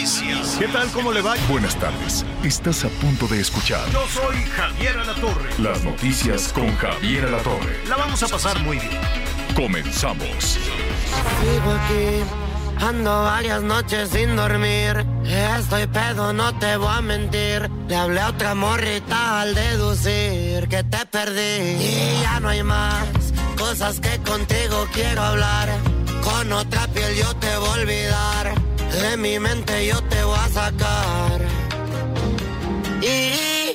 noticias. ¿qué tal? ¿Cómo le va? Buenas tardes. Estás a punto de escuchar Yo soy Javier Alatorre. las noticias con Javier Alatorre. La vamos a pasar muy bien. Comenzamos. Sigo aquí, ando varias noches sin dormir. Estoy pedo, no te voy a mentir. Le hablé a otra morrita al deducir que te perdí. Y ya no hay más cosas que contigo quiero hablar. Con otra piel yo te voy a olvidar. De mi mente yo te voy a sacar. Y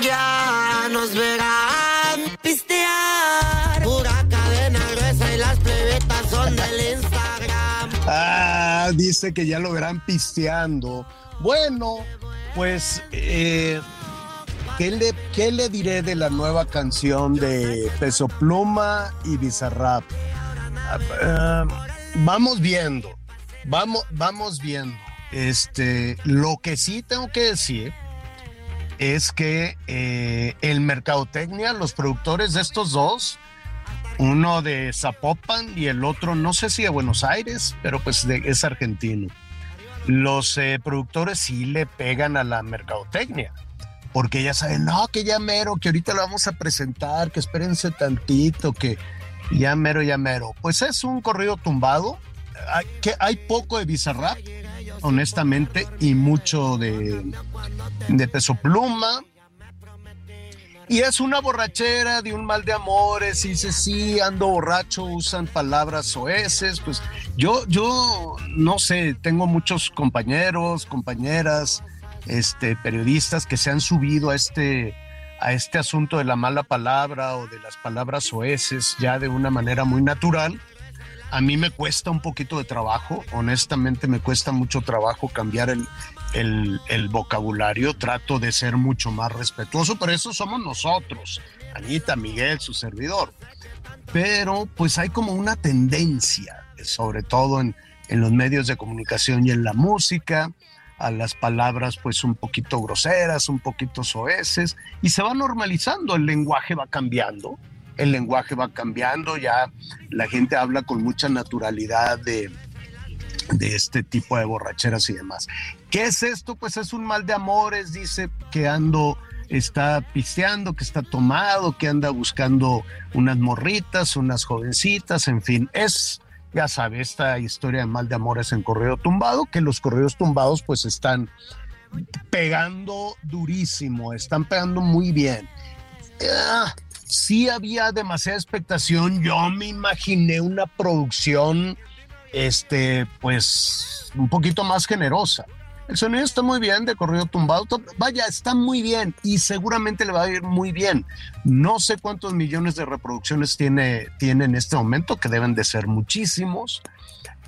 ya nos verán pistear. Pura cadena gruesa y las plebetas son del Instagram. Ah, dice que ya lo verán pisteando. Bueno, pues, eh, ¿qué, le, ¿qué le diré de la nueva canción de Peso Pluma y Bizarrap? Ah, ah, vamos viendo, vamos, vamos viendo. Este, lo que sí tengo que decir es que eh, el Mercadotecnia, los productores de estos dos, uno de Zapopan y el otro, no sé si de Buenos Aires, pero pues es argentino. Los eh, productores sí le pegan a la mercadotecnia, porque ya saben, no, que ya mero, que ahorita lo vamos a presentar, que espérense tantito, que ya mero, ya mero. Pues es un corrido tumbado, hay, que hay poco de Bizarrap, honestamente, y mucho de, de Peso Pluma, y es una borrachera de un mal de amores, y dice, sí, ando borracho, usan palabras soeces, pues yo, yo no sé, tengo muchos compañeros, compañeras, este, periodistas que se han subido a este, a este asunto de la mala palabra o de las palabras soeces ya de una manera muy natural. A mí me cuesta un poquito de trabajo, honestamente me cuesta mucho trabajo cambiar el, el, vocabulario, trato de ser mucho más respetuoso, pero eso somos nosotros, Anita, Miguel, su servidor. Pero pues hay como una tendencia, sobre todo en, en los medios de comunicación y en la música, a las palabras pues un poquito groseras, un poquito soeces, y se va normalizando, el lenguaje va cambiando, el lenguaje va cambiando, ya la gente habla con mucha naturalidad de, de este tipo de borracheras y demás. ¿Qué es esto? Pues es un mal de amores, dice que ando, está pisteando, que está tomado, que anda buscando unas morritas, unas jovencitas, en fin, es, ya sabe, esta historia de mal de amores en correo tumbado, que los correos tumbados pues están pegando durísimo, están pegando muy bien. Ah, sí había demasiada expectación, yo me imaginé una producción, este, pues, un poquito más generosa. El sonido está muy bien de corrido tumbado. Vaya, está muy bien y seguramente le va a ir muy bien. No sé cuántos millones de reproducciones tiene, tiene en este momento, que deben de ser muchísimos.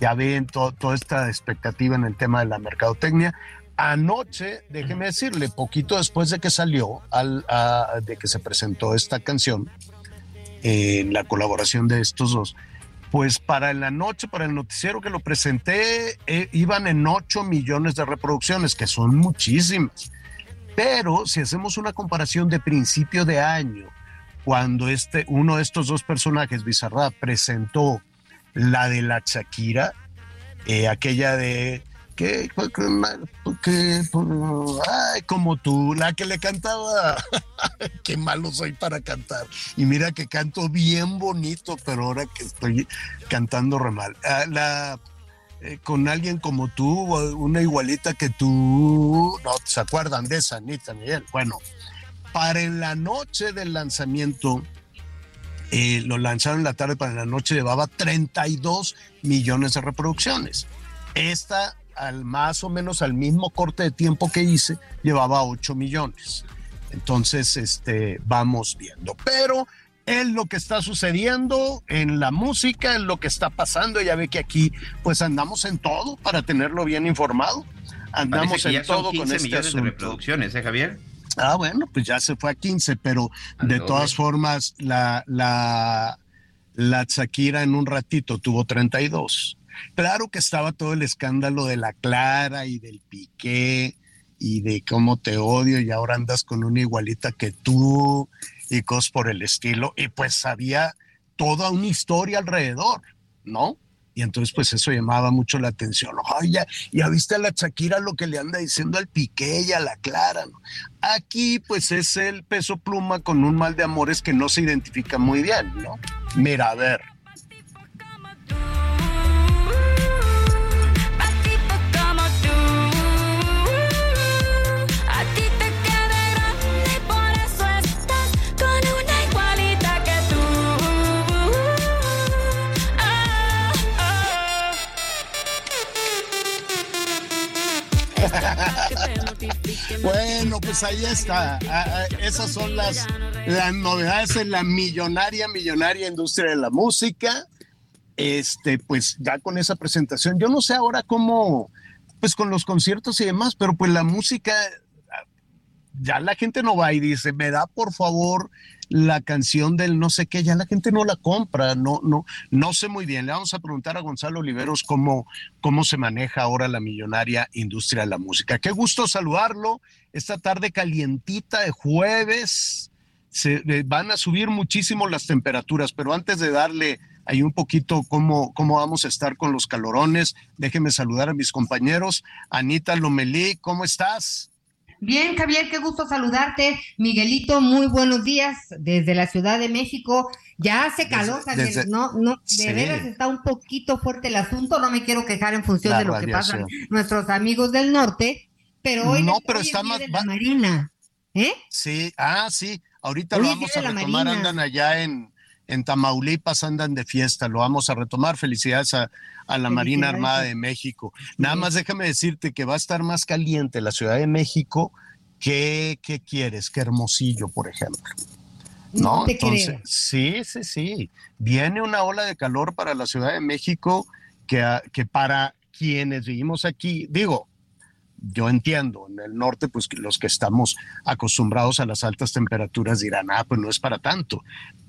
Ya ven to- toda esta expectativa en el tema de la mercadotecnia. Anoche, déjeme decirle, poquito después de que salió, al, a- de que se presentó esta canción, en la colaboración de estos dos, pues para la noche, para el noticiero que lo presenté, eh, iban en 8 millones de reproducciones, que son muchísimas. Pero si hacemos una comparación de principio de año, cuando este, uno de estos dos personajes, Bizarrap, presentó la de la Shakira, eh, aquella de que, que, ay, como tú, la que le cantaba, qué malo soy para cantar. Y mira que canto bien bonito, pero ahora que estoy cantando re mal. Ah, eh, con alguien como tú, una igualita que tú, no se acuerdan de esa, Anita Miguel. Bueno, para en la noche del lanzamiento, eh, lo lanzaron en la tarde, para la noche llevaba 32 millones de reproducciones. Esta, al más o menos al mismo corte de tiempo que hice, llevaba 8 millones. Entonces, este, vamos viendo. Pero es lo que está sucediendo en la música, es lo que está pasando. Ya ve que aquí pues andamos en todo para tenerlo bien informado. Andamos en todo con este millones de reproducciones, ¿eh, Javier? Ah, bueno, pues ya se fue a 15, pero de todas formas la, la, la Shakira en un ratito tuvo 32. Claro que estaba todo el escándalo de la Clara y del Piqué y de cómo te odio y ahora andas con una igualita que tú y cosas por el estilo. Y pues había toda una historia alrededor, ¿no? Y entonces, pues eso llamaba mucho la atención. Ay, ya, ya viste a la Shakira lo que le anda diciendo al Piqué y a la Clara. Aquí, pues es el peso pluma con un mal de amores que no se identifica muy bien, ¿no? Mira, a ver. Bueno, pues ahí está. Ah, ah, esas son las, las novedades en la millonaria, millonaria industria de la música. Este, pues ya con esa presentación, yo no sé ahora cómo, pues con los conciertos y demás, pero pues la música, ya la gente no va y dice, me da por favor la canción del no sé qué, ya la gente no la compra, no, no, no sé muy bien. Le vamos a preguntar a Gonzalo Oliveros cómo, cómo se maneja ahora la millonaria industria de la música. Qué gusto saludarlo esta tarde calientita de jueves. Se eh, van a subir muchísimo las temperaturas, pero antes de darle ahí un poquito cómo, cómo vamos a estar con los calorones, déjeme saludar a mis compañeros. Anita Lomelí, ¿cómo estás? Bien, Javier, qué gusto saludarte. Miguelito, muy buenos días desde la Ciudad de México. Ya hace calor, Javier. no, no, de veras está un poquito fuerte el asunto. No me quiero quejar en función de lo que pasan nuestros amigos del norte, pero hoy no, pero está más la Marina. ¿Eh? Sí, ah, sí. Ahorita lo vamos a retomar. Andan allá en, en Tamaulipas, andan de fiesta. Lo vamos a retomar. Felicidades a, a la Marina Armada de México. Nada más déjame decirte que va a estar más caliente la Ciudad de México que, ¿qué quieres? Que Hermosillo, por ejemplo. No, Entonces, sí, sí, sí. Viene una ola de calor para la Ciudad de México que, que para quienes vivimos aquí, digo, yo entiendo, en el norte, pues los que estamos acostumbrados a las altas temperaturas dirán, ah, pues no es para tanto.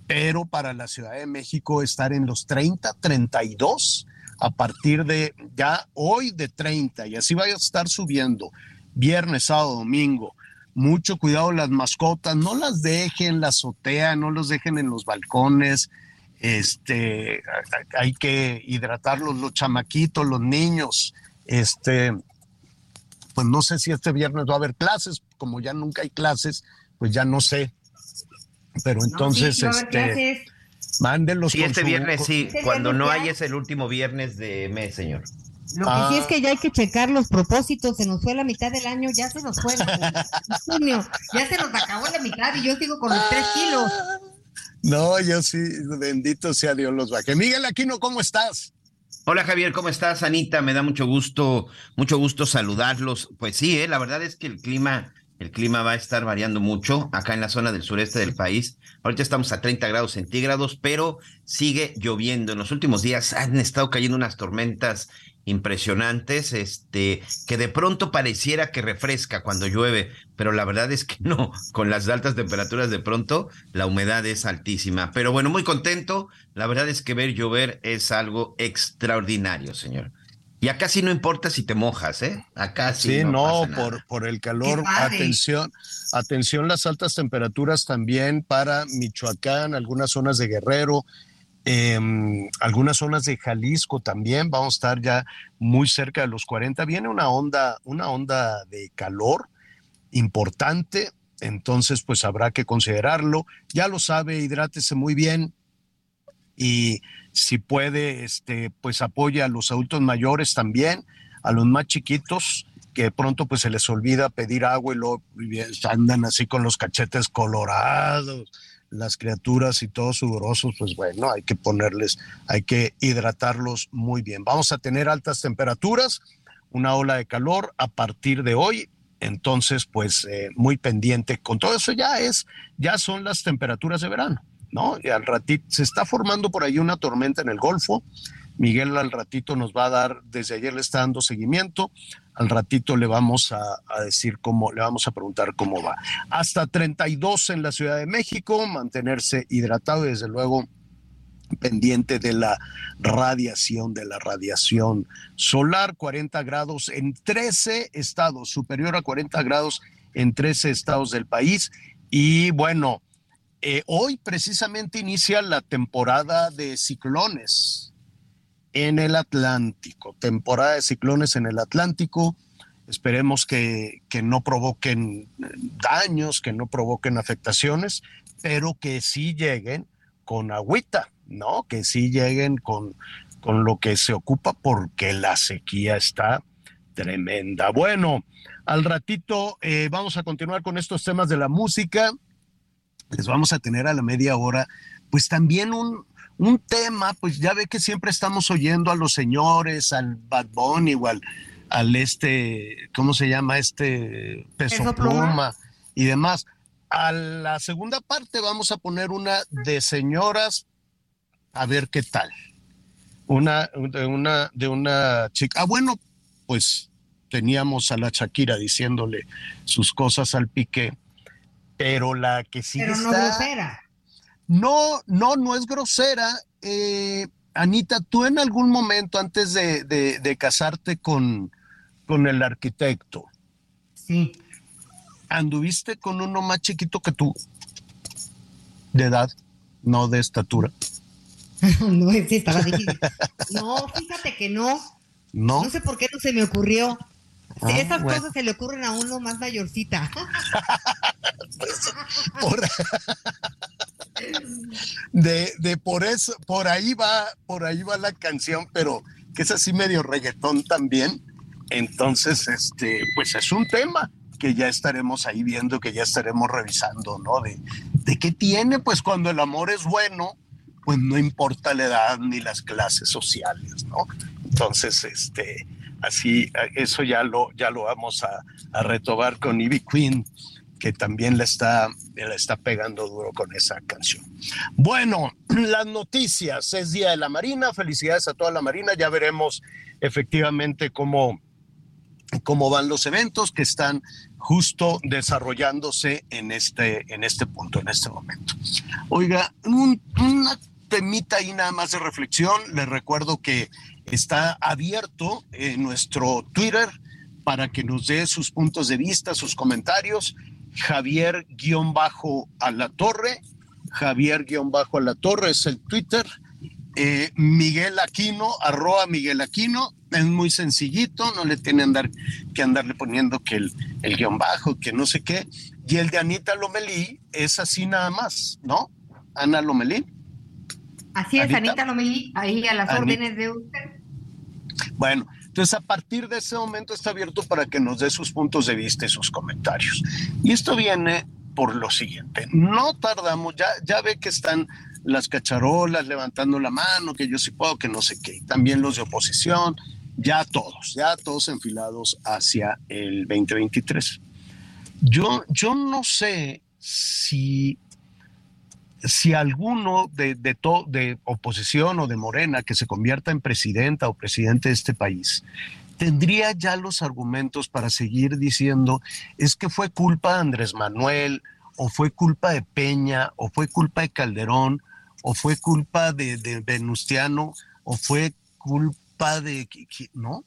Pero para la Ciudad de México estar en los 30, 32 a partir de ya hoy de 30 y así va a estar subiendo viernes, sábado, domingo. Mucho cuidado las mascotas, no las dejen en la azotea, no los dejen en los balcones. Este, hay que hidratarlos los chamaquitos, los niños. Este, pues no sé si este viernes va a haber clases, como ya nunca hay clases, pues ya no sé. Pero entonces, este, Mándenlos. Sí, este viernes sí. Este Cuando no hay es el último viernes de mes, señor. Lo que sí es que ya hay que checar los propósitos. Se nos fue la mitad del año, ya se nos fue. junio, ya se nos acabó la mitad y yo sigo con los tres kilos. No, yo sí, bendito sea Dios los baje. Miguel Aquino, ¿cómo estás? Hola Javier, ¿cómo estás? Anita, me da mucho gusto, mucho gusto saludarlos. Pues sí, ¿eh? la verdad es que el clima el clima va a estar variando mucho acá en la zona del sureste del país. Ahorita estamos a 30 grados centígrados, pero sigue lloviendo. En los últimos días han estado cayendo unas tormentas impresionantes, este, que de pronto pareciera que refresca cuando llueve, pero la verdad es que no, con las altas temperaturas de pronto la humedad es altísima. Pero bueno, muy contento, la verdad es que ver llover es algo extraordinario, señor. Y acá sí no importa si te mojas, ¿eh? Acá sí. Sí, no, por, por el calor. Atención, atención las altas temperaturas también para Michoacán, algunas zonas de Guerrero, em, algunas zonas de Jalisco también. Vamos a estar ya muy cerca de los 40. Viene una onda, una onda de calor importante. Entonces, pues habrá que considerarlo. Ya lo sabe, hidrátese muy bien y si puede, este, pues apoya a los adultos mayores también, a los más chiquitos, que pronto pues se les olvida pedir agua y luego andan así con los cachetes colorados, las criaturas y todos sudorosos, pues bueno, hay que ponerles, hay que hidratarlos muy bien. Vamos a tener altas temperaturas, una ola de calor a partir de hoy, entonces pues eh, muy pendiente con todo eso ya es, ya son las temperaturas de verano. ¿No? Y al ratito se está formando por ahí una tormenta en el Golfo. Miguel al ratito nos va a dar, desde ayer le está dando seguimiento, al ratito le vamos a, a, decir cómo, le vamos a preguntar cómo va. Hasta 32 en la Ciudad de México, mantenerse hidratado y desde luego pendiente de la radiación, de la radiación solar, 40 grados en 13 estados, superior a 40 grados en 13 estados del país. Y bueno, eh, hoy precisamente inicia la temporada de ciclones en el Atlántico, temporada de ciclones en el Atlántico. Esperemos que, que no provoquen daños, que no provoquen afectaciones, pero que sí lleguen con agüita, ¿no? Que sí lleguen con, con lo que se ocupa porque la sequía está tremenda. Bueno, al ratito eh, vamos a continuar con estos temas de la música. Les vamos a tener a la media hora, pues también un, un tema, pues ya ve que siempre estamos oyendo a los señores, al Bad Bunny o al, al este, ¿cómo se llama? Este peso pluma y demás. A la segunda parte vamos a poner una de señoras, a ver qué tal. Una de una, de una chica. Ah, bueno, pues teníamos a la Shakira diciéndole sus cosas al pique, pero la que sí pero no grosera. No, no, no es grosera. Eh, Anita, tú en algún momento antes de, de, casarte con, con el arquitecto, sí. anduviste con uno más chiquito que tú, de edad, no de estatura. no, sí, estaba difícil. No, fíjate que no. No. No sé por qué no se me ocurrió. Ah, Esas cosas se le ocurren a uno más mayorcita. por, de, de por eso, por ahí va, por ahí va la canción, pero que es así medio reggaetón también. Entonces, este, pues es un tema que ya estaremos ahí viendo, que ya estaremos revisando, ¿no? De, de qué tiene, pues cuando el amor es bueno, pues no importa la edad ni las clases sociales, ¿no? Entonces, este, así, eso ya lo, ya lo vamos a, a retomar con Ivy Queen, que también le está, está pegando duro con esa canción. Bueno, las noticias, es Día de la Marina, felicidades a toda la Marina, ya veremos efectivamente cómo, cómo van los eventos que están justo desarrollándose en este, en este punto, en este momento. Oiga, un, una temita ahí nada más de reflexión, les recuerdo que está abierto en nuestro Twitter para que nos dé sus puntos de vista, sus comentarios. Javier-a la torre, Javier-a la torre es el Twitter. Eh, Miguel Aquino, arroba Miguel Aquino, es muy sencillito, no le tiene andar, que andarle poniendo que el, el guion bajo, que no sé qué. Y el de Anita Lomelí es así nada más, ¿no? Ana Lomelí. Así es, Anita, Anita Lomelí, ahí a las órdenes de usted. Bueno, entonces a partir de ese momento está abierto para que nos dé sus puntos de vista y sus comentarios. Y esto viene por lo siguiente, no tardamos, ya, ya ve que están las cacharolas levantando la mano, que yo sí puedo, que no sé qué, también los de oposición, ya todos, ya todos enfilados hacia el 2023. Yo, yo no sé si si alguno de, de, de oposición o de Morena que se convierta en presidenta o presidente de este país, tendría ya los argumentos para seguir diciendo es que fue culpa de Andrés Manuel, o fue culpa de Peña, o fue culpa de Calderón, o fue culpa de, de Venustiano, o fue culpa de... ¿No?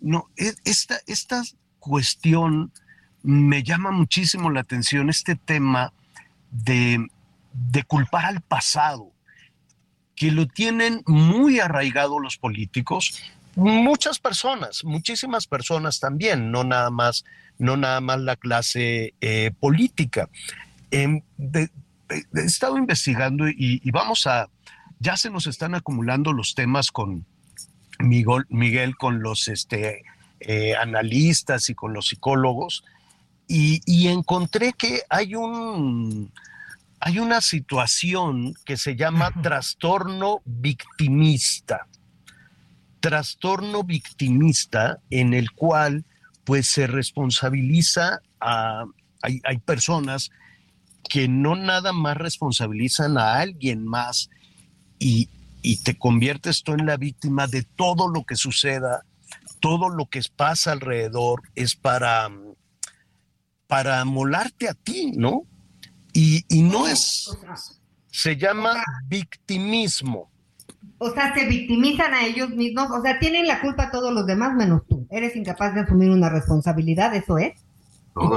No, e, esta, esta cuestión me llama muchísimo la atención, este tema de de culpar al pasado, que lo tienen muy arraigado los políticos, muchas personas, muchísimas personas también, no nada más, no nada más la clase eh, política. Em, he estado investigando y, vamos a, ya se nos están acumulando los temas con Miguel, Miguel con los este, eh, analistas y con los psicólogos, y encontré que hay un, hay una situación que se llama trastorno victimista. Trastorno victimista en el cual pues se responsabiliza a, hay, personas que no nada más responsabilizan a alguien más y, y te conviertes tú en la víctima de todo lo que suceda, todo lo que pasa alrededor es para, para molarte a ti, ¿no? Y, y no es, se llama victimismo. O sea, se victimizan a ellos mismos, o sea, tienen la culpa todos los demás menos tú. Eres incapaz de asumir una responsabilidad, ¿eso es?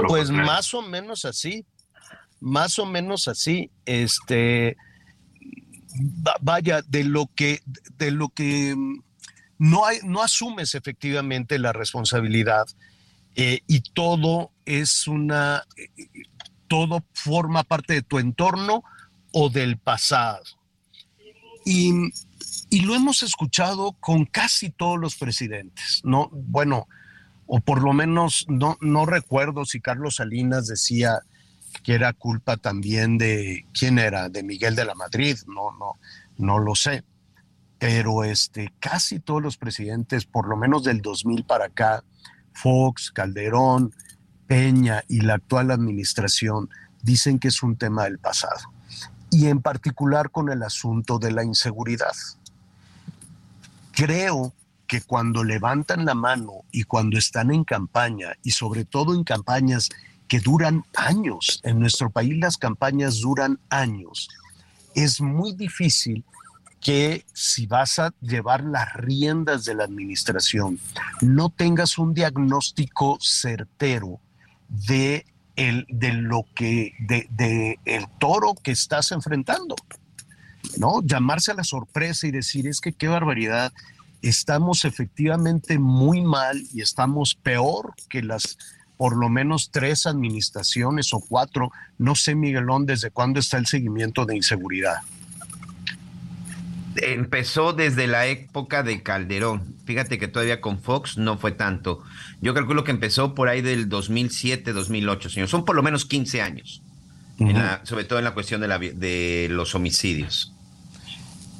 Pues más o menos así, más o menos así, este, vaya, de lo que, de lo que mm, no, hay, no asumes efectivamente la responsabilidad eh, y todo es una, todo forma parte de tu entorno o del pasado. Y, y lo hemos escuchado con casi todos los presidentes, ¿no? Bueno, o por lo menos no, no recuerdo si Carlos Salinas decía que era culpa también de quién era, de Miguel de la Madrid, no, no, no lo sé. Pero este, casi todos los presidentes, por lo menos del 2000 para acá, Fox, Calderón, Peña y la actual administración dicen que es un tema del pasado. Y en particular con el asunto de la inseguridad. Creo que cuando levantan la mano y cuando están en campaña, y sobre todo en campañas que duran años, en nuestro país las campañas duran años, es muy difícil que si vas a llevar las riendas de la administración, no tengas un diagnóstico certero de, el, de lo que, de, de el toro que estás enfrentando. ¿no? Llamarse a la sorpresa y decir, es que qué barbaridad, estamos efectivamente muy mal y estamos peor que las por lo menos tres administraciones o cuatro. No sé, Miguelón, desde cuándo está el seguimiento de inseguridad. Empezó desde la época de Calderón. Fíjate que todavía con Fox no fue tanto. Yo calculo que empezó por ahí del 2007, 2008, señor. Son por lo menos 15 años, sobre todo en la cuestión de, la, de los homicidios.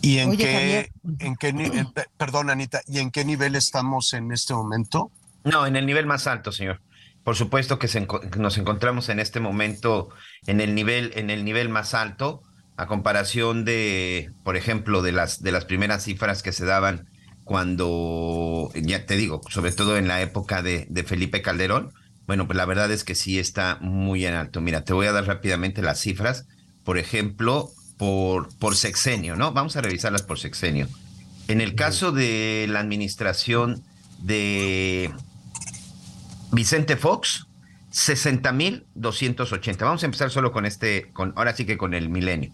¿Y en qué, en qué perdón, Anita, ¿y en qué nivel estamos en este momento? No, en el nivel más alto, señor. Por supuesto que nos encontramos en este momento en el nivel, en el nivel más alto, a comparación de, por ejemplo, de las, de las primeras cifras que se daban cuando, ya te digo, sobre todo en la época de, de Felipe Calderón. Bueno, pues la verdad es que sí está muy en alto. Mira, te voy a dar rápidamente las cifras. Por ejemplo, por, por sexenio, ¿no? Vamos a revisarlas por sexenio. En el caso de la administración de Vicente Fox, 60.280. Vamos a empezar solo con este, con, ahora sí que con el milenio.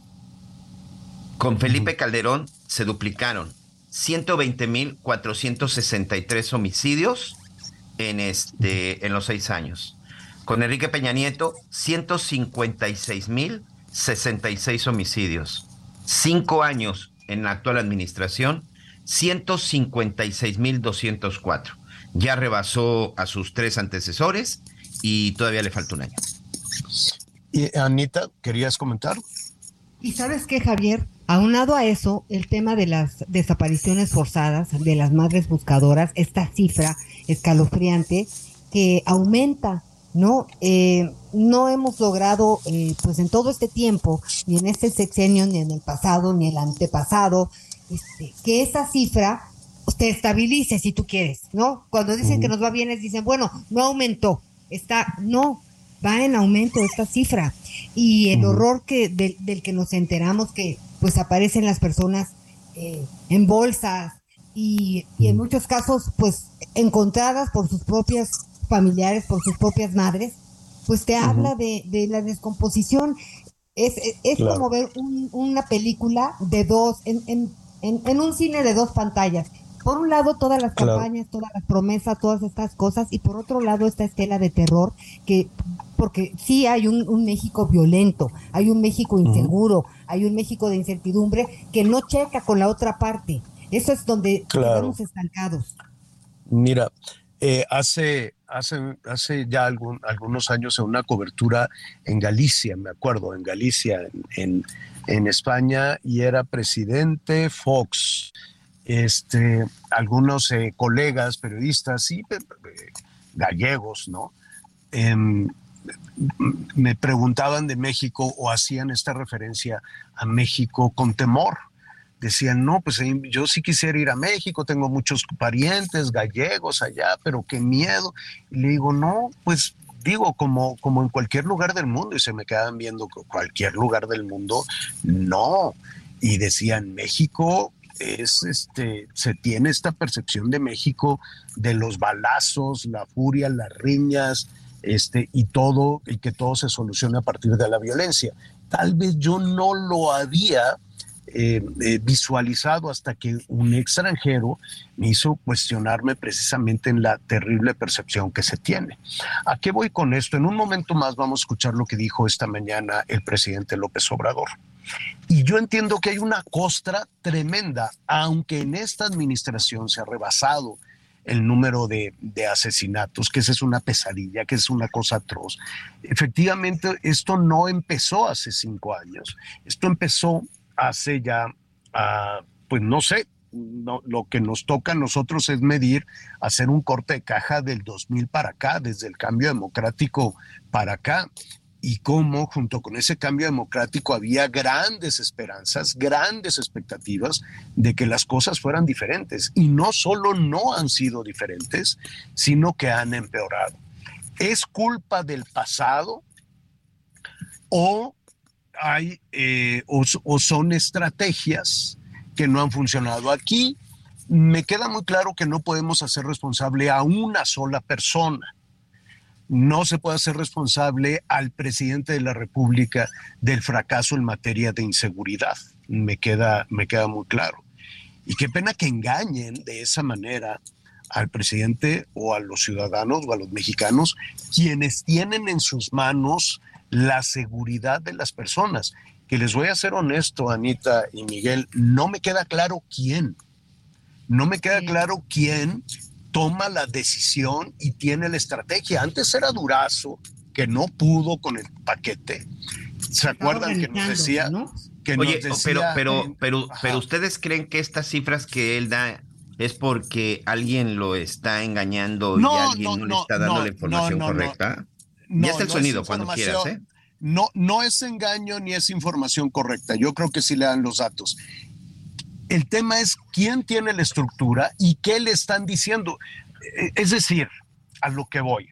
Con Felipe Calderón se duplicaron 120.463 homicidios en, este, en los seis años. Con Enrique Peña Nieto, 156.000 66 homicidios. Cinco años en la actual administración, 156.204. Ya rebasó a sus tres antecesores y todavía le falta un año. Y Anita, ¿querías comentar? Y sabes qué, Javier, aunado a eso, el tema de las desapariciones forzadas de las madres buscadoras, esta cifra escalofriante que aumenta ¿no? Eh, no hemos logrado, eh, pues en todo este tiempo, ni en este sexenio, ni en el pasado, ni el antepasado, este, que esa cifra se estabilice si tú quieres, ¿no? Cuando dicen que nos va bien, dicen, bueno, no aumentó, está, no, va en aumento esta cifra. Y el horror que, del, que nos enteramos que pues aparecen las personas eh, en bolsas y, y en muchos casos pues encontradas por sus propias familiares por sus propias madres, pues te habla de, la descomposición. Es, es, como ver una película de dos, en, en, en, un cine de dos pantallas. Por un lado, todas las campañas, todas las promesas, todas estas cosas, y por otro lado, esta estela de terror que porque sí hay un, México violento, hay un México inseguro, hay un México de incertidumbre que no checa con la otra parte. Eso es donde estamos estancados. Mira, eh, hace, hace, hace ya algún, algunos años en una cobertura en Galicia, me acuerdo, en Galicia, en, en, España, y era presidente Fox. Este, algunos eh, colegas periodistas y gallegos, ¿no? Em, me preguntaban de México o hacían esta referencia a México con temor. Decían, no, pues yo sí quisiera ir a México, tengo muchos parientes gallegos allá, pero qué miedo. Y le digo, no, pues digo, como, como en cualquier lugar del mundo, y se me quedan viendo cualquier lugar del mundo, no. Y decían, México es este, se tiene esta percepción de México de los balazos, la furia, las riñas, este, y todo, y que todo se soluciona a partir de la violencia. Tal vez yo no lo había eh, eh, visualizado hasta que un extranjero me hizo cuestionarme precisamente en la terrible percepción que se tiene. ¿A qué voy con esto? En un momento más vamos a escuchar lo que dijo esta mañana el presidente López Obrador. Y yo entiendo que hay una costra tremenda, aunque en esta administración se ha rebasado el número de, asesinatos, que esa es una pesadilla, que es una cosa atroz. Efectivamente, esto no empezó hace cinco años, esto empezó hace ya, ah, pues no sé, lo que nos toca a nosotros es medir, hacer un corte de caja del 2000 para acá, desde el cambio democrático para acá y cómo junto con ese cambio democrático había grandes esperanzas, grandes expectativas de que las cosas fueran diferentes. Y no solo no han sido diferentes, sino que han empeorado. ¿Es culpa del pasado o, hay, eh, o son estrategias que no han funcionado aquí? Me queda muy claro que no podemos hacer responsable a una sola persona no se puede hacer responsable al presidente de la República del fracaso en materia de inseguridad. Me queda, me queda muy claro. Y qué pena que engañen de esa manera al presidente o a los ciudadanos o a los mexicanos, quienes tienen en sus manos la seguridad de las personas. Que les voy a ser honesto, Anita y Miguel, no me queda claro quién. No me queda claro quién toma la decisión y tiene la estrategia. Antes era Durazo, que no pudo con el paquete. ¿Se acuerdan que nos decía? Que Oye, pero, pero, pero, pero ustedes creen que estas cifras que él da es porque alguien lo está engañando y alguien no, le está dando la información correcta. y es el sonido cuando quieras, ¿eh? No, no es engaño ni es información correcta. Yo creo que sí le dan los datos. El tema es quién tiene la estructura y qué le están diciendo. Eh, es decir, a lo que voy.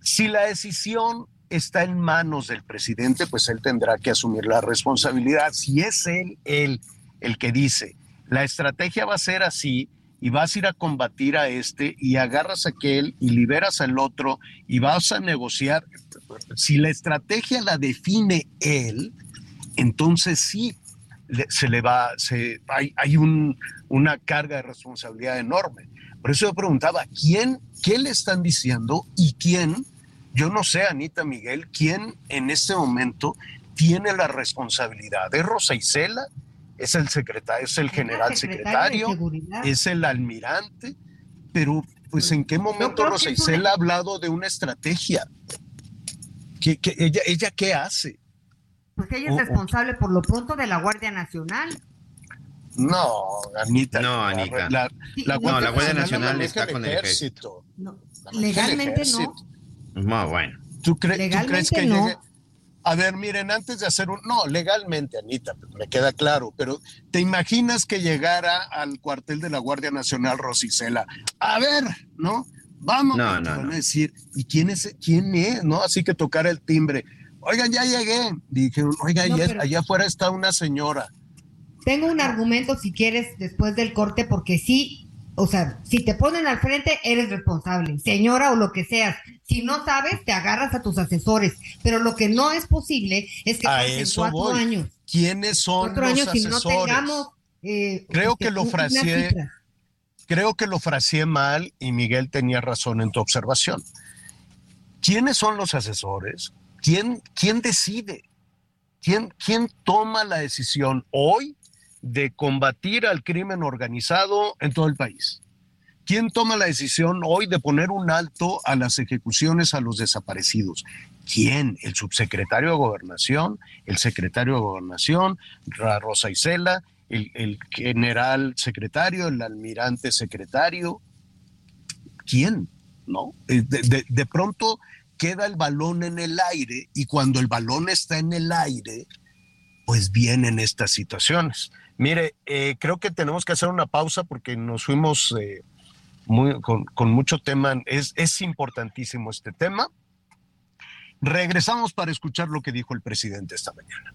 Si la decisión está en manos del presidente, pues él tendrá que asumir la responsabilidad. Si es él, él el que dice, la estrategia va a ser así y vas a ir a combatir a este y agarras a aquel y liberas al otro y vas a negociar. Si la estrategia la define él, entonces sí, se le va, se, hay, hay un, una carga de responsabilidad enorme. Por eso yo preguntaba, ¿quién, qué le están diciendo y quién, yo no sé, Anita Miguel, quién en este momento tiene la responsabilidad? ¿Es Rosa Isela? ¿Es el secretario, es el general secretario? ¿Es el almirante? Pero, pues, ¿en qué momento Rosa Isela ha hablado de una estrategia? ¿Qué, ella, ¿Ella qué hace? Pues ella es responsable por lo pronto de la Guardia Nacional. No, Anita. No, Anita. La, no, la Guardia Nacional está con el ejército. legalmente no. No, bueno. ¿Tú, crees que llegue? A ver, miren, antes de hacer un... No, legalmente, Anita, me queda claro, pero ¿te imaginas que llegara al cuartel de la Guardia Nacional Rosicela? A ver, ¿no? Vamos, no, no, no. a decir, ¿y quién es? ¿Quién es? ¿No? Así que tocar el timbre oigan, ya llegué. Dijeron, oiga, allá afuera está una señora. Tengo un argumento si quieres después del corte, porque sí, o sea, si te ponen al frente, eres responsable, señora o lo que seas. Si no sabes, te agarras a tus asesores. Pero lo que no es posible es que a eso cuatro años. ¿Quiénes son cuatro los años asesores? no tengamos. Eh, creo este, que lo fraseé. Creo que lo fraseé mal y Miguel tenía razón en tu observación. ¿Quiénes son los asesores? ¿Quién, decide? ¿Quién, ¿Quién toma la decisión hoy de combatir al crimen organizado en todo el país? ¿Quién toma la decisión hoy de poner un alto a las ejecuciones a los desaparecidos? ¿Quién? El subsecretario de Gobernación, el secretario de Gobernación, Rosa Isela, el, el general secretario, el almirante secretario. ¿Quién? ¿No? Eh, de pronto queda el balón en el aire y cuando el balón está en el aire, pues vienen estas situaciones. Mire, eh, creo que tenemos que hacer una pausa porque nos fuimos eh, muy, con, con, mucho tema. Es, es importantísimo este tema. Regresamos para escuchar lo que dijo el presidente esta mañana.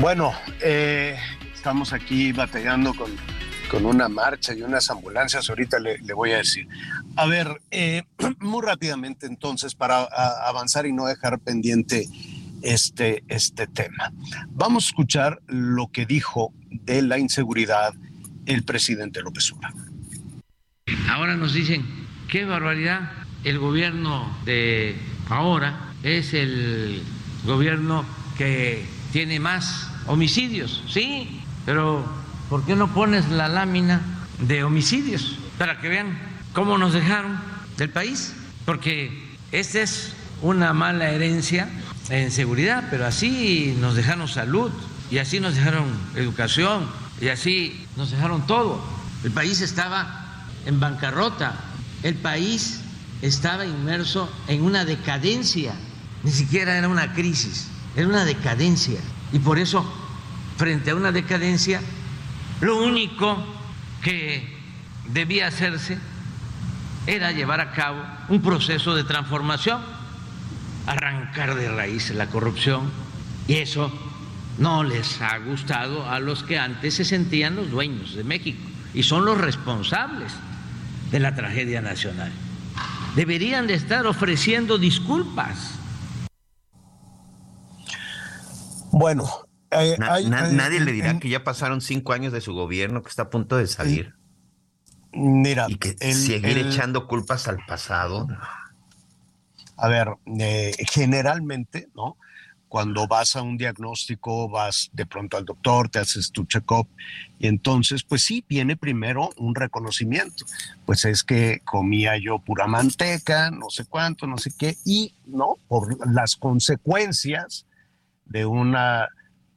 Bueno, eh, estamos aquí batallando con, con, una marcha y unas ambulancias, ahorita le, voy a decir. A ver, eh, muy rápidamente entonces, para avanzar y no dejar pendiente este, este tema. Vamos a escuchar lo que dijo de la inseguridad el presidente López Obrador. Ahora nos dicen, qué barbaridad, el gobierno de ahora es el gobierno que tiene más homicidios, sí, pero ¿por qué no pones la lámina de homicidios para que vean cómo nos dejaron del país? Porque esta es una mala herencia en seguridad, pero así nos dejaron salud y así nos dejaron educación y así nos dejaron todo. El país estaba en bancarrota, el país estaba inmerso en una decadencia, ni siquiera era una crisis era una decadencia. Y por eso, frente a una decadencia, lo único que debía hacerse era llevar a cabo un proceso de transformación, arrancar de raíz la corrupción. Y eso no les ha gustado a los que antes se sentían los dueños de México y son los responsables de la tragedia nacional. Deberían de estar ofreciendo disculpas Bueno, eh, nadie le dirá que ya pasaron cinco años de su gobierno, que está a punto de salir. Mira, y que seguir echando culpas al pasado. A ver, eh, generalmente, ¿no? Cuando vas a un diagnóstico, vas de pronto al doctor, te haces tu check-up y entonces, pues sí, viene primero un reconocimiento. Pues es que comía yo pura manteca, no sé cuánto, no sé qué, y no, por las consecuencias de una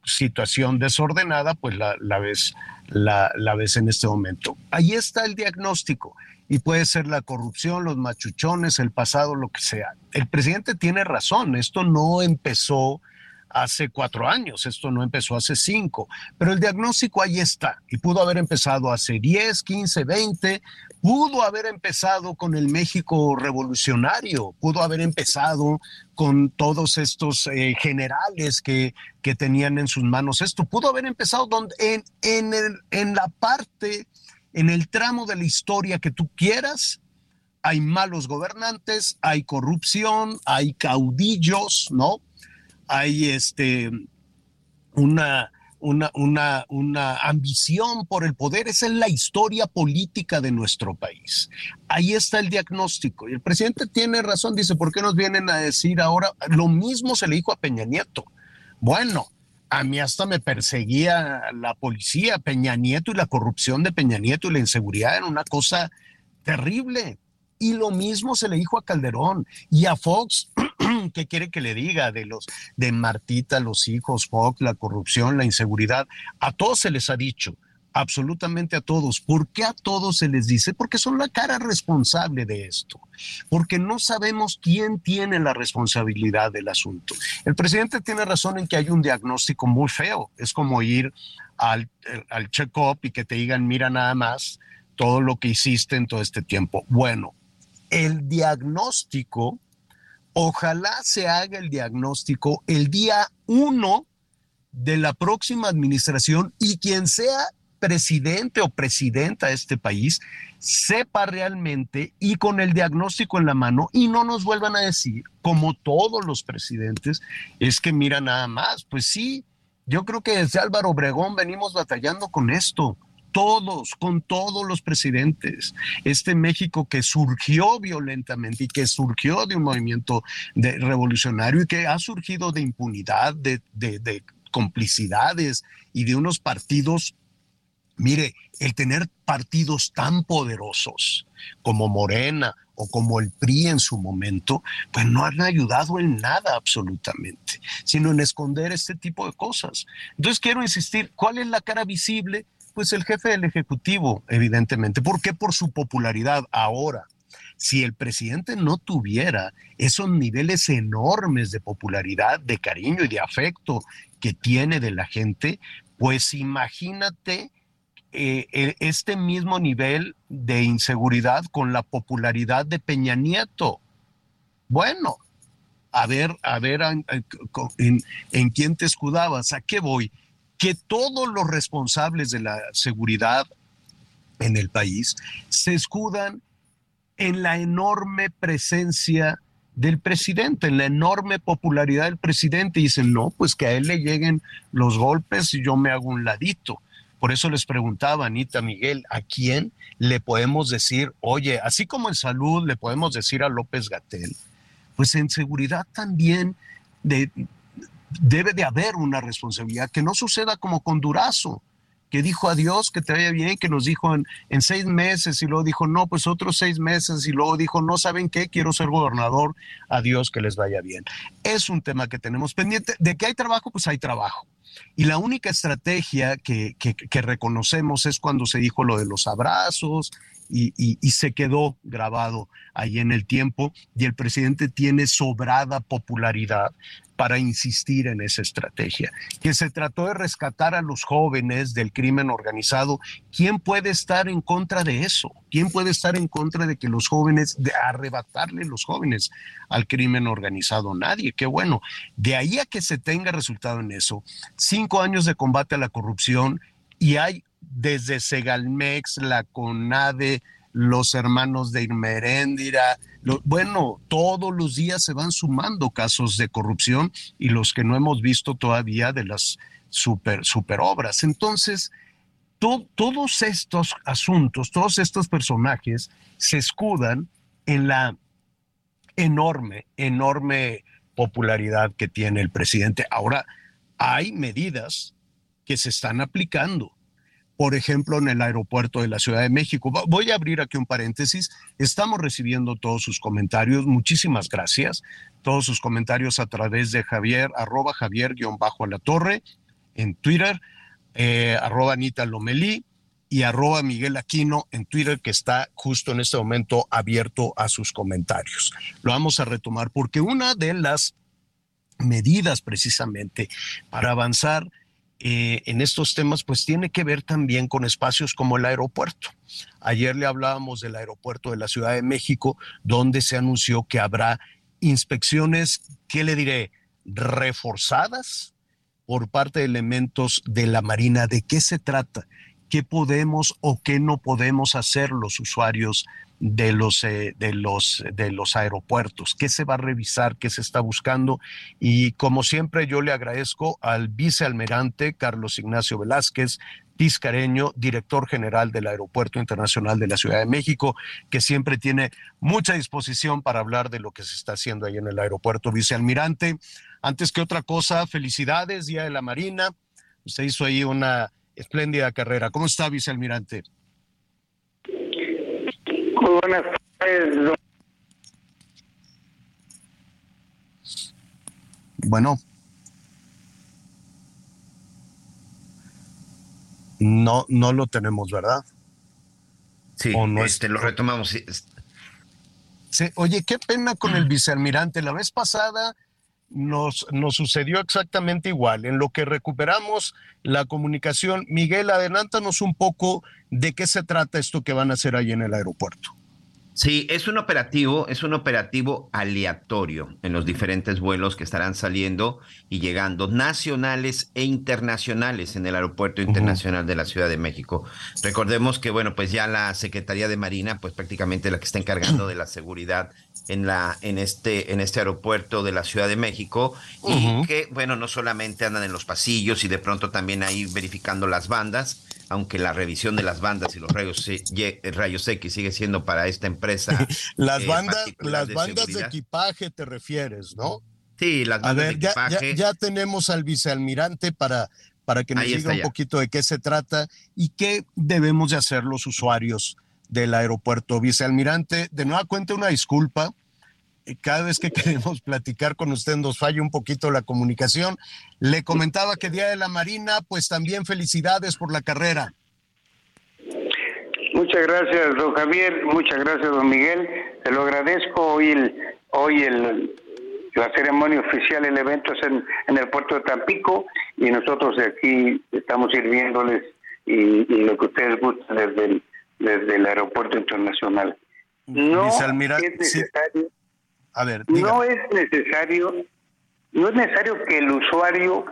situación desordenada, pues la, ves, la, la, ves en este momento. Ahí está el diagnóstico y puede ser la corrupción, los machuchones, el pasado, lo que sea. El presidente tiene razón, esto no empezó hace cuatro años, esto no empezó hace cinco, pero el diagnóstico ahí está y pudo haber empezado hace 10, 15, 20, pudo haber empezado con el México revolucionario, pudo haber empezado con todos estos eh, generales que, que tenían en sus manos esto, pudo haber empezado donde, en, en, el, en la parte, en el tramo de la historia que tú quieras, hay malos gobernantes, hay corrupción, hay caudillos, ¿no? Hay este, una, una, una, una, ambición por el poder. Esa es la historia política de nuestro país. Ahí está el diagnóstico. Y el presidente tiene razón, dice, ¿por qué nos vienen a decir ahora? Lo mismo se le dijo a Peña Nieto. Bueno, a mí hasta me perseguía la policía, Peña Nieto y la corrupción de Peña Nieto y la inseguridad era una cosa terrible. Y lo mismo se le dijo a Calderón y a Fox. ¿Qué quiere que le diga de los de Martita, los hijos, Fox, la corrupción, la inseguridad? A todos se les ha dicho, absolutamente a todos. ¿Por qué a todos se les dice? Porque son la cara responsable de esto, porque no sabemos quién tiene la responsabilidad del asunto. El presidente tiene razón en que hay un diagnóstico muy feo, es como ir al, al check-up y que te digan, mira nada más todo lo que hiciste en todo este tiempo. Bueno, el diagnóstico, ojalá se haga el diagnóstico el día uno de la próxima administración y quien sea presidente o presidenta de este país sepa realmente y con el diagnóstico en la mano y no nos vuelvan a decir, como todos los presidentes, es que mira nada más. Pues sí, yo creo que desde Álvaro Obregón venimos batallando con esto todos, con todos los presidentes. Este México que surgió violentamente y que surgió de un movimiento de, revolucionario y que ha surgido de impunidad, de, de complicidades y de unos partidos Mire, el tener partidos tan poderosos como Morena o como el PRI en su momento, pues no han ayudado en nada absolutamente, sino en esconder este tipo de cosas. Entonces quiero insistir, ¿cuál es la cara visible? Pues el jefe del Ejecutivo, evidentemente. ¿Por qué? Por su popularidad ahora. Si el presidente no tuviera esos niveles enormes de popularidad, de cariño y de afecto que tiene de la gente, pues imagínate eh, e, este mismo nivel de inseguridad con la popularidad de Peña Nieto. Bueno, a ver, a ver en, en quién te escudabas, ¿a qué voy? Que todos los responsables de la seguridad en el país se escudan en la enorme presencia del presidente, en la enorme popularidad del presidente y dicen, no, pues que a él le lleguen los golpes y yo me hago un ladito. Por eso les preguntaba, Anita Miguel, ¿a quién le podemos decir, oye, así como en salud le podemos decir a López Gatel, pues en seguridad también de, debe de haber una responsabilidad, que no suceda como con Durazo, que dijo adiós, que te vaya bien, que nos dijo en, en, seis meses y luego dijo, no, pues otros seis meses y luego dijo, no saben qué, quiero ser gobernador, adiós, que les vaya bien. Es un tema que tenemos pendiente. De que hay trabajo, pues hay trabajo. Y la única estrategia que, que, que reconocemos es cuando se dijo lo de los abrazos y, y, y, se quedó grabado ahí en el tiempo y el presidente tiene sobrada popularidad para insistir en esa estrategia, que se trató de rescatar a los jóvenes del crimen organizado. ¿Quién puede estar en contra de eso? ¿Quién puede estar en contra de que los jóvenes, de arrebatarle los jóvenes al crimen organizado? Nadie, qué bueno. De ahí a que se tenga resultado en eso, cinco años de combate a la corrupción y hay desde Segalmex, la CONADE, los hermanos de Irmeréndira, bueno, todos los días se van sumando casos de corrupción y los que no hemos visto todavía de las super, super obras. Entonces, todos estos asuntos, todos estos personajes se escudan en la enorme, enorme popularidad que tiene el presidente. Ahora, hay medidas que se están aplicando por ejemplo, en el aeropuerto de la Ciudad de México. Voy a abrir aquí un paréntesis. Estamos recibiendo todos sus comentarios. Muchísimas gracias. Todos sus comentarios a través de Javier, arroba Javier guion bajo a la torre en Twitter, eh, arroba Anita Lomelí y arroba Miguel Aquino en Twitter, que está justo en este momento abierto a sus comentarios. Lo vamos a retomar porque una de las medidas precisamente para avanzar eh, en estos temas, pues tiene que ver también con espacios como el aeropuerto. Ayer le hablábamos del aeropuerto de la Ciudad de México, donde se anunció que habrá inspecciones, ¿qué le diré? Reforzadas por parte de elementos de la Marina. ¿De qué se trata? ¿Qué podemos o qué no podemos hacer los usuarios de los, eh, de, los, de los aeropuertos, qué se va a revisar, qué se está buscando. Y como siempre, yo le agradezco al vicealmirante Carlos Ignacio Velázquez, Tiscareño, director general del Aeropuerto Internacional de la Ciudad de México, que siempre tiene mucha disposición para hablar de lo que se está haciendo ahí en el aeropuerto. Vicealmirante, antes que otra cosa, felicidades, Día de la Marina. Usted hizo ahí una espléndida carrera. ¿Cómo está, vicealmirante? Muy buenas tardes. Bueno. No, no lo tenemos, ¿verdad? Sí, no este, lo retomamos. Sí, oye, qué pena con el vicealmirante. La vez pasada nos, nos sucedió exactamente igual. En lo que recuperamos la comunicación, Miguel, adelántanos un poco de qué se trata esto que van a hacer ahí en el aeropuerto. Sí, es un operativo, es un operativo aleatorio en los diferentes vuelos que estarán saliendo y llegando, nacionales e internacionales en el Aeropuerto Internacional de la Ciudad de México. Recordemos que, bueno, pues ya la Secretaría de Marina, pues prácticamente la que está encargando de la seguridad en la en este en este aeropuerto de la Ciudad de México y que bueno no solamente andan en los pasillos y de pronto también ahí verificando las bandas aunque la revisión de las bandas y los rayos, rayos X sigue siendo para esta empresa. las eh, bandas, las de bandas de equipaje te refieres, ¿no? Sí, las bandas de equipaje. Ya, tenemos al vicealmirante para, para que nos diga un poquito de qué se trata y qué debemos de hacer los usuarios del aeropuerto. Vicealmirante, de nueva cuenta una disculpa. Cada vez que queremos platicar con usted nos falla un poquito la comunicación. Le comentaba que Día de la Marina, pues también felicidades por la carrera. Muchas gracias, don Javier. Muchas gracias, don Miguel. Te lo agradezco. Hoy, el, hoy el, la ceremonia oficial, el evento es en, en el puerto de Tampico y nosotros aquí estamos sirviéndoles y, y lo que ustedes gustan desde el, desde el aeropuerto internacional. No es necesario. A ver, no es necesario, no es necesario que el usuario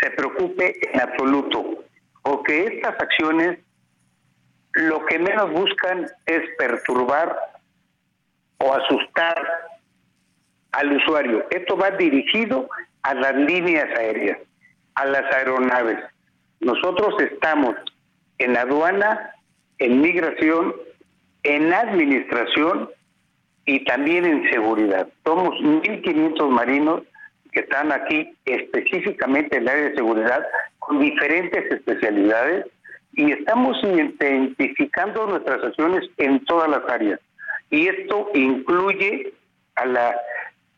se preocupe en absoluto, porque estas acciones lo que menos buscan es perturbar o asustar al usuario. Esto va dirigido a las líneas aéreas, a las aeronaves. Nosotros estamos en aduana en migración, en administración y también en seguridad. Somos 1.500 marinos que están aquí específicamente en el área de seguridad con diferentes especialidades y estamos identificando nuestras acciones en todas las áreas. Y esto incluye a,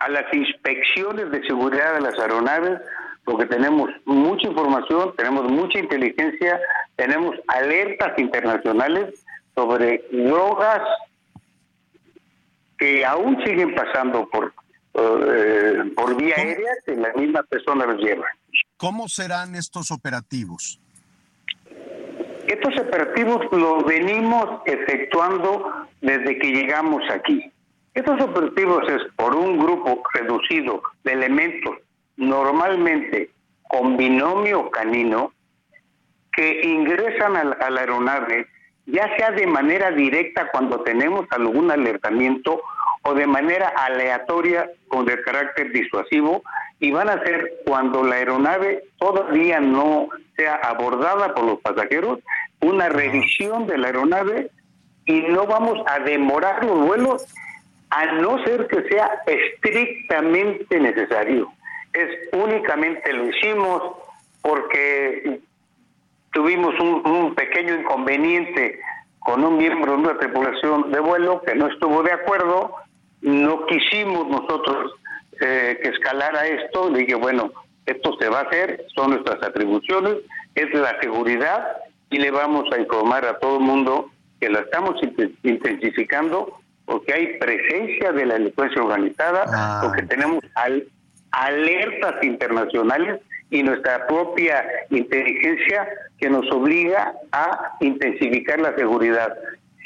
a las inspecciones de seguridad de las aeronaves, porque tenemos mucha información, tenemos mucha inteligencia, tenemos alertas internacionales sobre drogas que aún siguen pasando por, eh, por vía aérea que la misma persona los lleva. ¿Cómo serán estos operativos? Estos operativos los venimos efectuando desde que llegamos aquí. Estos operativos es por un grupo reducido de elementos normalmente con binomio canino que ingresan a la, aeronave, ya sea de manera directa cuando tenemos algún alertamiento o de manera aleatoria con el carácter disuasivo y van a ser cuando la aeronave todavía no sea abordada por los pasajeros, una revisión de la aeronave y no vamos a demorar los vuelos a no ser que sea estrictamente necesario. Es únicamente lo hicimos porque tuvimos un, pequeño inconveniente con un miembro de una tripulación de vuelo que no estuvo de acuerdo, no quisimos nosotros eh, que escalara esto, le dije, bueno, esto se va a hacer, son nuestras atribuciones, es la seguridad y le vamos a informar a todo el mundo que la estamos intensificando porque hay presencia de la delincuencia organizada, ah. porque tenemos al, alertas internacionales y nuestra propia inteligencia que nos obliga a intensificar la seguridad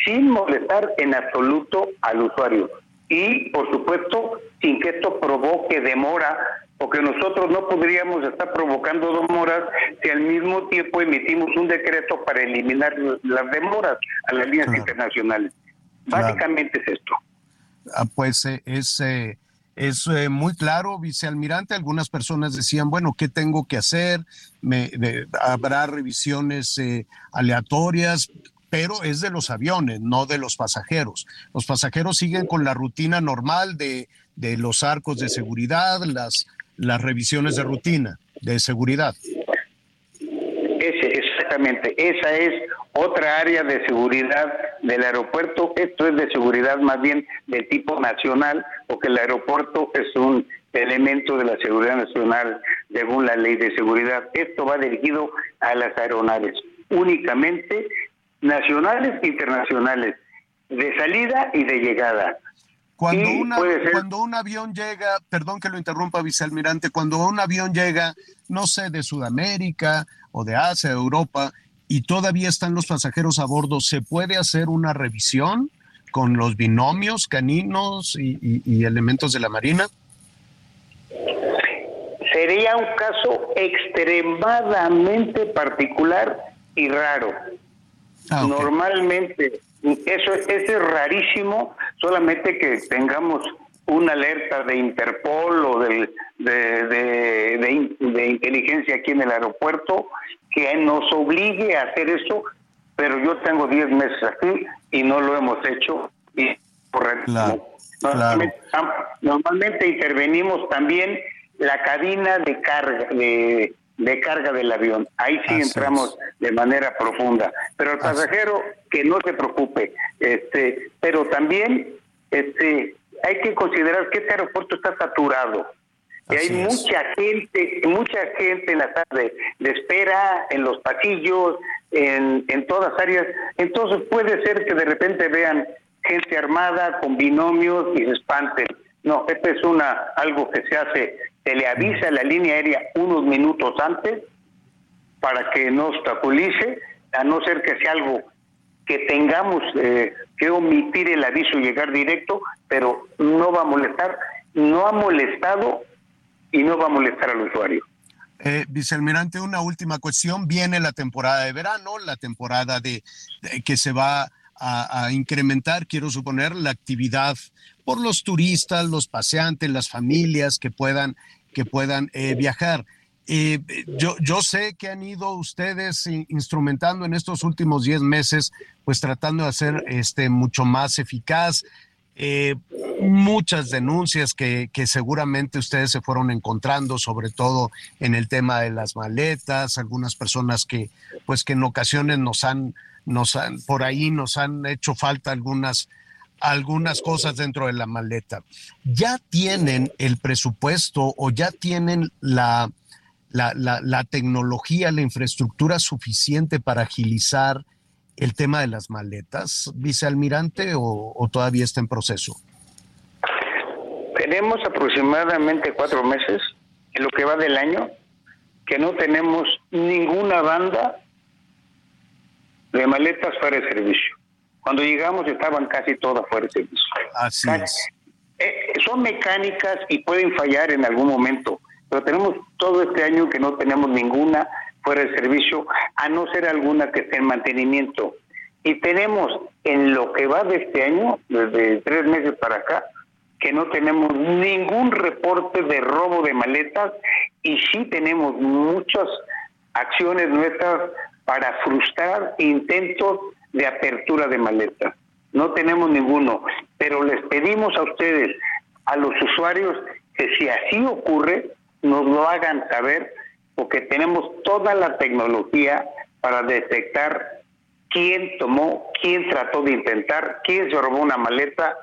sin molestar en absoluto al usuario y por supuesto sin que esto provoque demora porque nosotros no podríamos estar provocando demoras si al mismo tiempo emitimos un decreto para eliminar las demoras a las líneas internacionales. Básicamente es esto. Ah, pues eh, es eh, es eh, muy claro, vicealmirante. Algunas personas decían, bueno, ¿qué tengo que hacer? Habrá revisiones eh, aleatorias, pero es de los aviones, no de los pasajeros. Los pasajeros siguen con la rutina normal de, de los arcos de seguridad, las, las revisiones de rutina de seguridad. Exactamente, esa es otra área de seguridad del aeropuerto. Esto es de seguridad más bien de tipo nacional, porque el aeropuerto es un elemento de la seguridad nacional según la ley de seguridad. Esto va dirigido a las aeronaves, únicamente nacionales e internacionales, de salida y de llegada. Cuando, cuando un avión llega, perdón que lo interrumpa, vicealmirante, cuando un avión llega, no sé, de Sudamérica o de Asia, de Europa, y todavía están los pasajeros a bordo, ¿se puede hacer una revisión? con los binomios caninos y, elementos de la Marina? Sería un caso extremadamente particular y raro. Ah, Normalmente, eso, eso es rarísimo, solamente que tengamos una alerta de Interpol o de, de, inteligencia aquí en el aeropuerto que nos obligue a hacer eso, pero yo tengo 10 meses aquí y no lo hemos hecho. Y, normalmente, intervenimos también la cabina de carga de, de carga del avión. Ahí sí entramos de manera profunda. Pero el pasajero que no se preocupe. Este, pero también este hay que considerar que este aeropuerto está saturado. Y hay mucha gente, mucha gente en la tarde de espera, en los pasillos, en, en todas áreas. Entonces puede ser que de repente vean gente armada con binomios y se espanten. No, esto es una algo que se hace, se le avisa a la línea aérea unos minutos antes para que no obstaculice, a no ser que sea algo que tengamos eh, que omitir el aviso llegar directo, pero no va a molestar, no ha molestado y no va a molestar al usuario. Eh, vicealmirante, una última cuestión. Viene la temporada de verano, la temporada de, que se va a, incrementar, quiero suponer, la actividad por los turistas, los paseantes, las familias que puedan, que puedan eh, viajar. Eh, yo, yo sé que han ido ustedes instrumentando en estos últimos 10 meses, pues tratando de hacer este, mucho más eficaz. Eh, muchas denuncias que, que, seguramente ustedes se fueron encontrando, sobre todo en el tema de las maletas, algunas personas que, pues que en ocasiones nos han, nos han, por ahí nos han hecho falta algunas, algunas cosas dentro de la maleta. ¿Ya tienen el presupuesto o ya tienen la, la, la, tecnología, la infraestructura suficiente para agilizar el tema de las maletas, vicealmirante, o, o todavía está en proceso? Tenemos aproximadamente cuatro meses, en lo que va del año, que no tenemos ninguna banda de maletas fuera de servicio. Cuando llegamos estaban casi todas fuera de servicio. Así es. Eh, son mecánicas y pueden fallar en algún momento, pero tenemos todo este año que no tenemos ninguna fuera de servicio, a no ser alguna que esté en mantenimiento. Y tenemos en lo que va de este año, desde tres meses para acá, que no tenemos ningún reporte de robo de maletas y sí tenemos muchas acciones nuestras para frustrar intentos de apertura de maletas. No tenemos ninguno, pero les pedimos a ustedes, a los usuarios, que si así ocurre, nos lo hagan saber, porque tenemos toda la tecnología para detectar quién tomó, quién trató de intentar, quién se robó una maleta.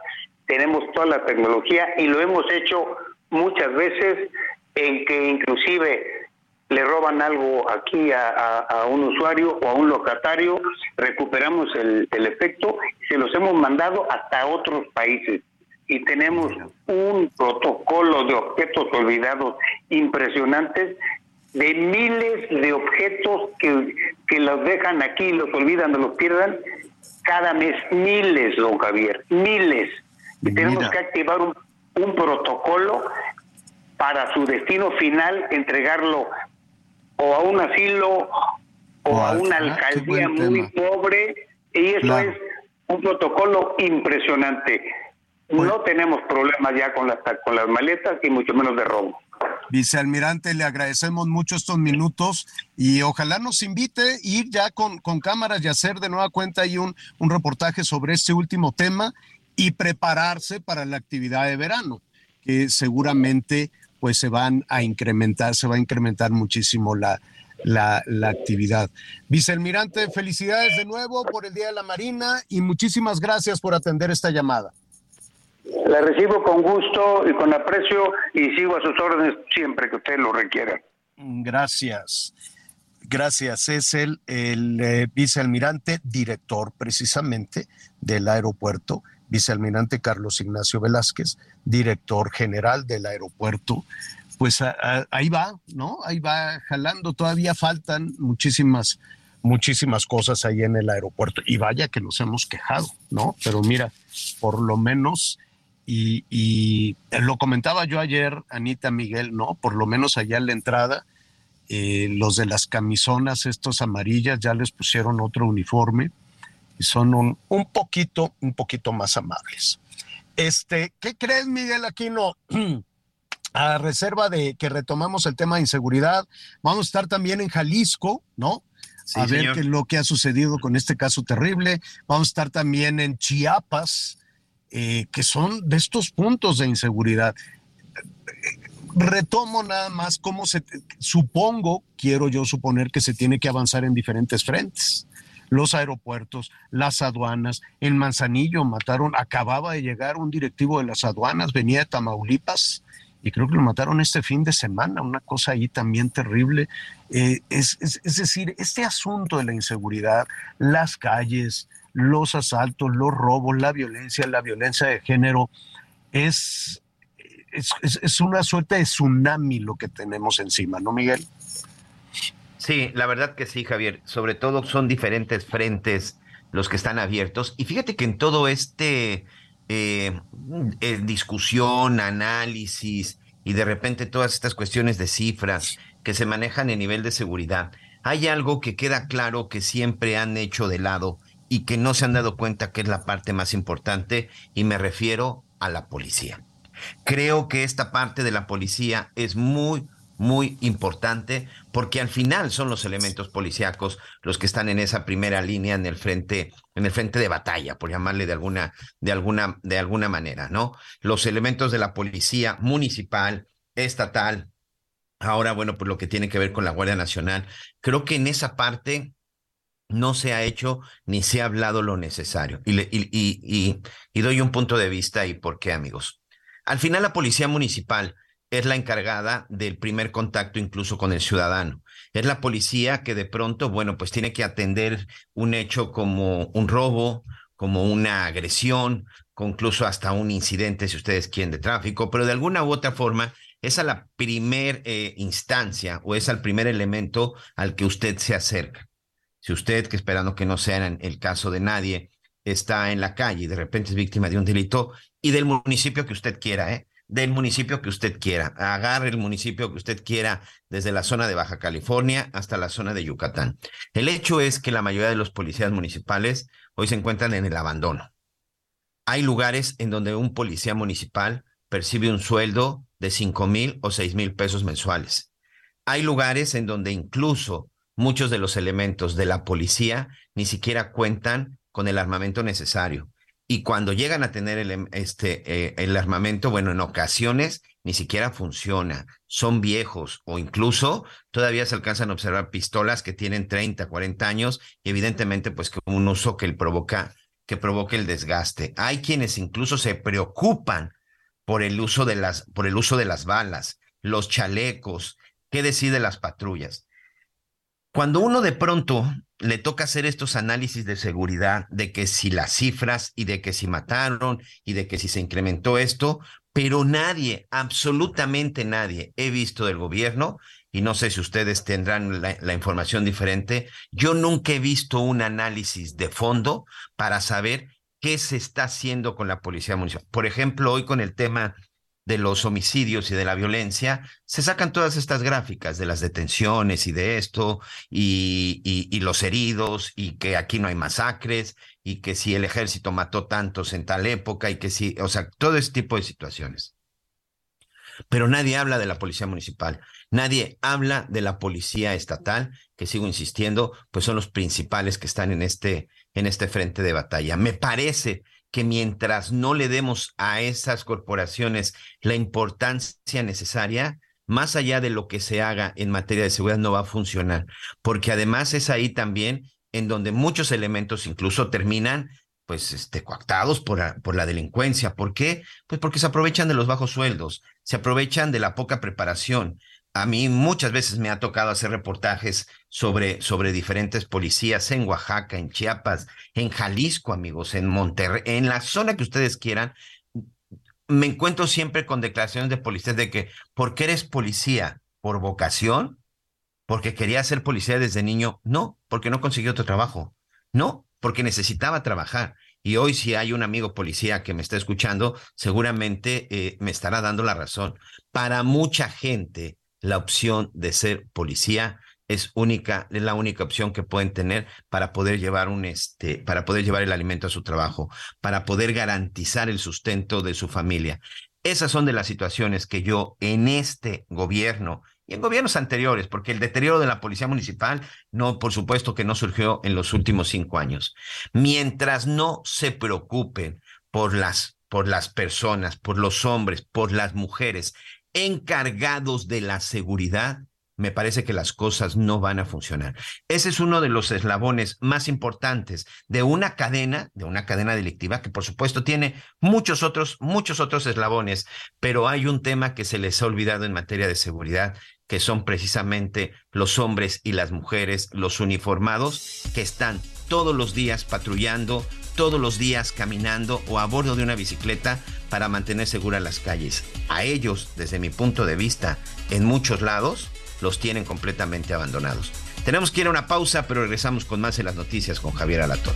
Tenemos toda la tecnología y lo hemos hecho muchas veces en que inclusive le roban algo aquí a, un usuario o a un locatario, recuperamos el, el efecto, se los hemos mandado hasta otros países y tenemos un protocolo de objetos olvidados impresionantes de miles de objetos que, que los dejan aquí, los olvidan o los pierdan, cada mes. Miles, don Javier, miles. Y tenemos que activar un, un protocolo para su destino final, entregarlo o a un asilo o, a una ah, alcaldía muy pobre, y eso es un protocolo impresionante. Pues no tenemos problemas ya con las, con las maletas y mucho menos de robo. Vicealmirante, le agradecemos mucho estos minutos y ojalá nos invite a ir ya con, con cámaras y hacer de nueva cuenta ahí un, un reportaje sobre este último tema y prepararse para la actividad de verano, que seguramente pues se van a incrementar, se va a incrementar muchísimo la, la, la, actividad. Vicealmirante, felicidades de nuevo por el Día de la Marina y muchísimas gracias por atender esta llamada. La recibo con gusto y con aprecio y sigo a sus órdenes siempre que usted lo requiera. Gracias. Gracias. Es el, el eh, vicealmirante director precisamente del aeropuerto, vicealmirante Carlos Ignacio Velázquez, director general del aeropuerto. Pues ahí va, ¿no? Ahí va jalando. Todavía faltan muchísimas muchísimas cosas ahí en el aeropuerto. Y vaya que nos hemos quejado, ¿no? Pero mira, por lo menos, y, lo comentaba yo ayer, Anita Miguel, ¿no? Por lo menos allá en la entrada, eh, los de las camisonas, estos amarillas, ya les pusieron otro uniforme y son un, un poquito, un poquito más amables. Este, ¿qué crees, Miguel Aquino? a reserva de que retomamos el tema de inseguridad, vamos a estar también en Jalisco, ¿no? a ver qué lo que ha sucedido con este caso terrible. Vamos a estar también en Chiapas, eh, que son de estos puntos de inseguridad. Retomo nada más cómo se, supongo, quiero yo suponer que se tiene que avanzar en diferentes frentes. Los aeropuertos, las aduanas, en Manzanillo mataron, acababa de llegar un directivo de las aduanas, venía de Tamaulipas, y creo que lo mataron este fin de semana, una cosa ahí también terrible. Eh, es, decir, este asunto de la inseguridad, las calles, los asaltos, los robos, la violencia, la violencia de género, es, es, una suerte de tsunami lo que tenemos encima, ¿no, Miguel? Sí, la verdad que sí, Javier. Sobre todo son diferentes frentes los que están abiertos. Y fíjate que en todo este eh, eh, discusión, análisis y de repente todas estas cuestiones de cifras que se manejan en nivel de seguridad, hay algo que queda claro que siempre han hecho de lado y que no se han dado cuenta que es la parte más importante y me refiero a la policía. Creo que esta parte de la policía es muy, muy importante porque al final son los elementos policíacos los que están en esa primera línea en el frente en el frente de batalla por llamarle de alguna de alguna de alguna manera no los elementos de la policía municipal estatal ahora bueno pues lo que tiene que ver con la Guardia Nacional creo que en esa parte no se ha hecho ni se ha hablado lo necesario y, y, y, y doy un punto de vista y por qué amigos al final la policía municipal es la encargada del primer contacto incluso con el ciudadano. Es la policía que de pronto, bueno, pues tiene que atender un hecho como un robo, como una agresión, incluso hasta un incidente, si ustedes quieren, de tráfico, pero de alguna u otra forma es a la primer eh, instancia o es al primer elemento al que usted se acerca. Si usted, que esperando que no sea el caso de nadie, está en la calle y de repente es víctima de un delito y del municipio que usted quiera, ¿eh? del municipio que usted quiera. Agarre el municipio que usted quiera, desde la zona de Baja California hasta la zona de Yucatán. El hecho es que la mayoría de los policías municipales hoy se encuentran en el abandono. Hay lugares en donde un policía municipal percibe un sueldo de cinco mil o seis mil pesos mensuales. Hay lugares en donde incluso muchos de los elementos de la policía ni siquiera cuentan con el armamento necesario y cuando llegan a tener el, em, este, eh, el armamento, bueno, en ocasiones ni siquiera funciona, son viejos o incluso todavía se alcanzan a observar pistolas que tienen 30, 40 años y evidentemente pues que un uso que provoca que provoque el desgaste. Hay quienes incluso se preocupan por el uso de las por el uso de las balas, los chalecos, qué decide las patrullas. Cuando uno de pronto le toca hacer estos análisis de seguridad, de que si las cifras y de que si mataron y de que si se incrementó esto, pero nadie, absolutamente nadie, he visto del gobierno, y no sé si ustedes tendrán la, información diferente, yo nunca he visto un análisis de fondo para saber qué se está haciendo con la policía municipal. Por ejemplo, hoy con el tema de los homicidios y de la violencia, se sacan todas estas gráficas de las detenciones y de esto, y, y, los heridos, y que aquí no hay masacres, y que si el ejército mató tantos en tal época, y que si, o sea, todo ese tipo de situaciones. Pero nadie habla de la policía municipal, nadie habla de la policía estatal, que sigo insistiendo, pues son los principales que están en este, en este frente de batalla. Me parece que mientras no le demos a esas corporaciones la importancia necesaria, más allá de lo que se haga en materia de seguridad, no va a funcionar, porque además es ahí también en donde muchos elementos incluso terminan pues este, coactados por, por la delincuencia. ¿Por qué? Pues porque se aprovechan de los bajos sueldos, se aprovechan de la poca preparación, a mí muchas veces me ha tocado hacer reportajes sobre, sobre diferentes policías en Oaxaca, en Chiapas, en Jalisco, amigos, en Monterrey, en la zona que ustedes quieran. Me encuentro siempre con declaraciones de policías de que, porque eres policía por vocación, porque quería ser policía desde niño, no, porque no consiguió otro trabajo, no, porque necesitaba trabajar. Y hoy si hay un amigo policía que me está escuchando, seguramente eh, me estará dando la razón. Para mucha gente, la opción de ser policía es única, es la única opción que pueden tener para poder llevar un este, para poder llevar el alimento a su trabajo, para poder garantizar el sustento de su familia. Esas son de las situaciones que yo en este gobierno y en gobiernos anteriores, porque el deterioro de la policía municipal, no, por supuesto que no surgió en los últimos cinco años. Mientras no se preocupen por las, por las personas, por los hombres, por las mujeres encargados de la seguridad, me parece que las cosas no van a funcionar. Ese es uno de los eslabones más importantes de una cadena, de una cadena delictiva que por supuesto tiene muchos otros, muchos otros eslabones, pero hay un tema que se les ha olvidado en materia de seguridad, que son precisamente los hombres y las mujeres, los uniformados, que están todos los días patrullando, todos los días caminando o a bordo de una bicicleta para mantener seguras las calles. A ellos, desde mi punto de vista, en muchos lados, los tienen completamente abandonados. Tenemos que ir a una pausa, pero regresamos con más en las noticias con Javier Alatorre.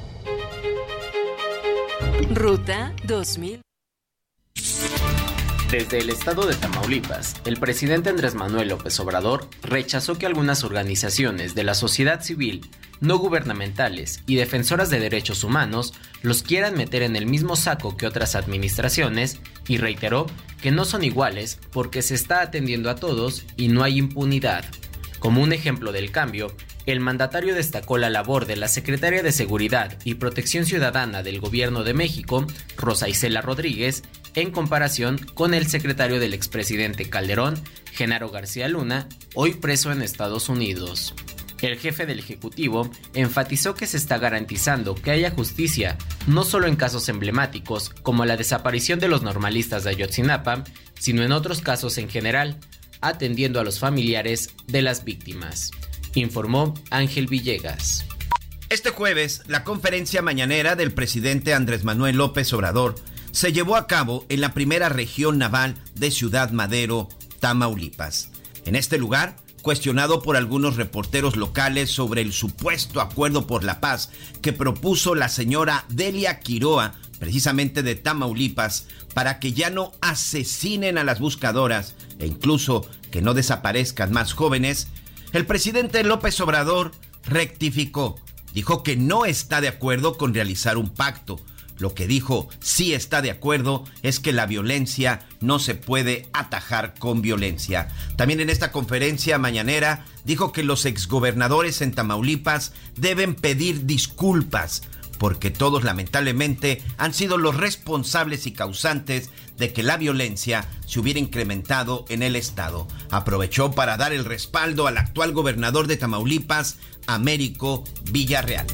Ruta 2000. Desde el estado de Tamaulipas, el presidente Andrés Manuel López Obrador rechazó que algunas organizaciones de la sociedad civil, no gubernamentales y defensoras de derechos humanos los quieran meter en el mismo saco que otras administraciones y reiteró que no son iguales porque se está atendiendo a todos y no hay impunidad. Como un ejemplo del cambio, el mandatario destacó la labor de la secretaria de Seguridad y Protección Ciudadana del Gobierno de México, Rosa Isela Rodríguez, en comparación con el secretario del expresidente Calderón, Genaro García Luna, hoy preso en Estados Unidos. El jefe del Ejecutivo enfatizó que se está garantizando que haya justicia, no solo en casos emblemáticos como la desaparición de los normalistas de Ayotzinapa, sino en otros casos en general, atendiendo a los familiares de las víctimas, informó Ángel Villegas. Este jueves, la conferencia mañanera del presidente Andrés Manuel López Obrador se llevó a cabo en la primera región naval de Ciudad Madero, Tamaulipas. En este lugar, cuestionado por algunos reporteros locales sobre el supuesto acuerdo por la paz que propuso la señora Delia Quiroa, precisamente de Tamaulipas, para que ya no asesinen a las buscadoras e incluso que no desaparezcan más jóvenes, el presidente López Obrador rectificó. Dijo que no está de acuerdo con realizar un pacto, lo que dijo sí está de acuerdo es que la violencia no se puede atajar con violencia. También en esta conferencia mañanera dijo que los exgobernadores en Tamaulipas deben pedir disculpas porque todos lamentablemente han sido los responsables y causantes de que la violencia se hubiera incrementado en el estado. Aprovechó para dar el respaldo al actual gobernador de Tamaulipas, Américo Villarreal.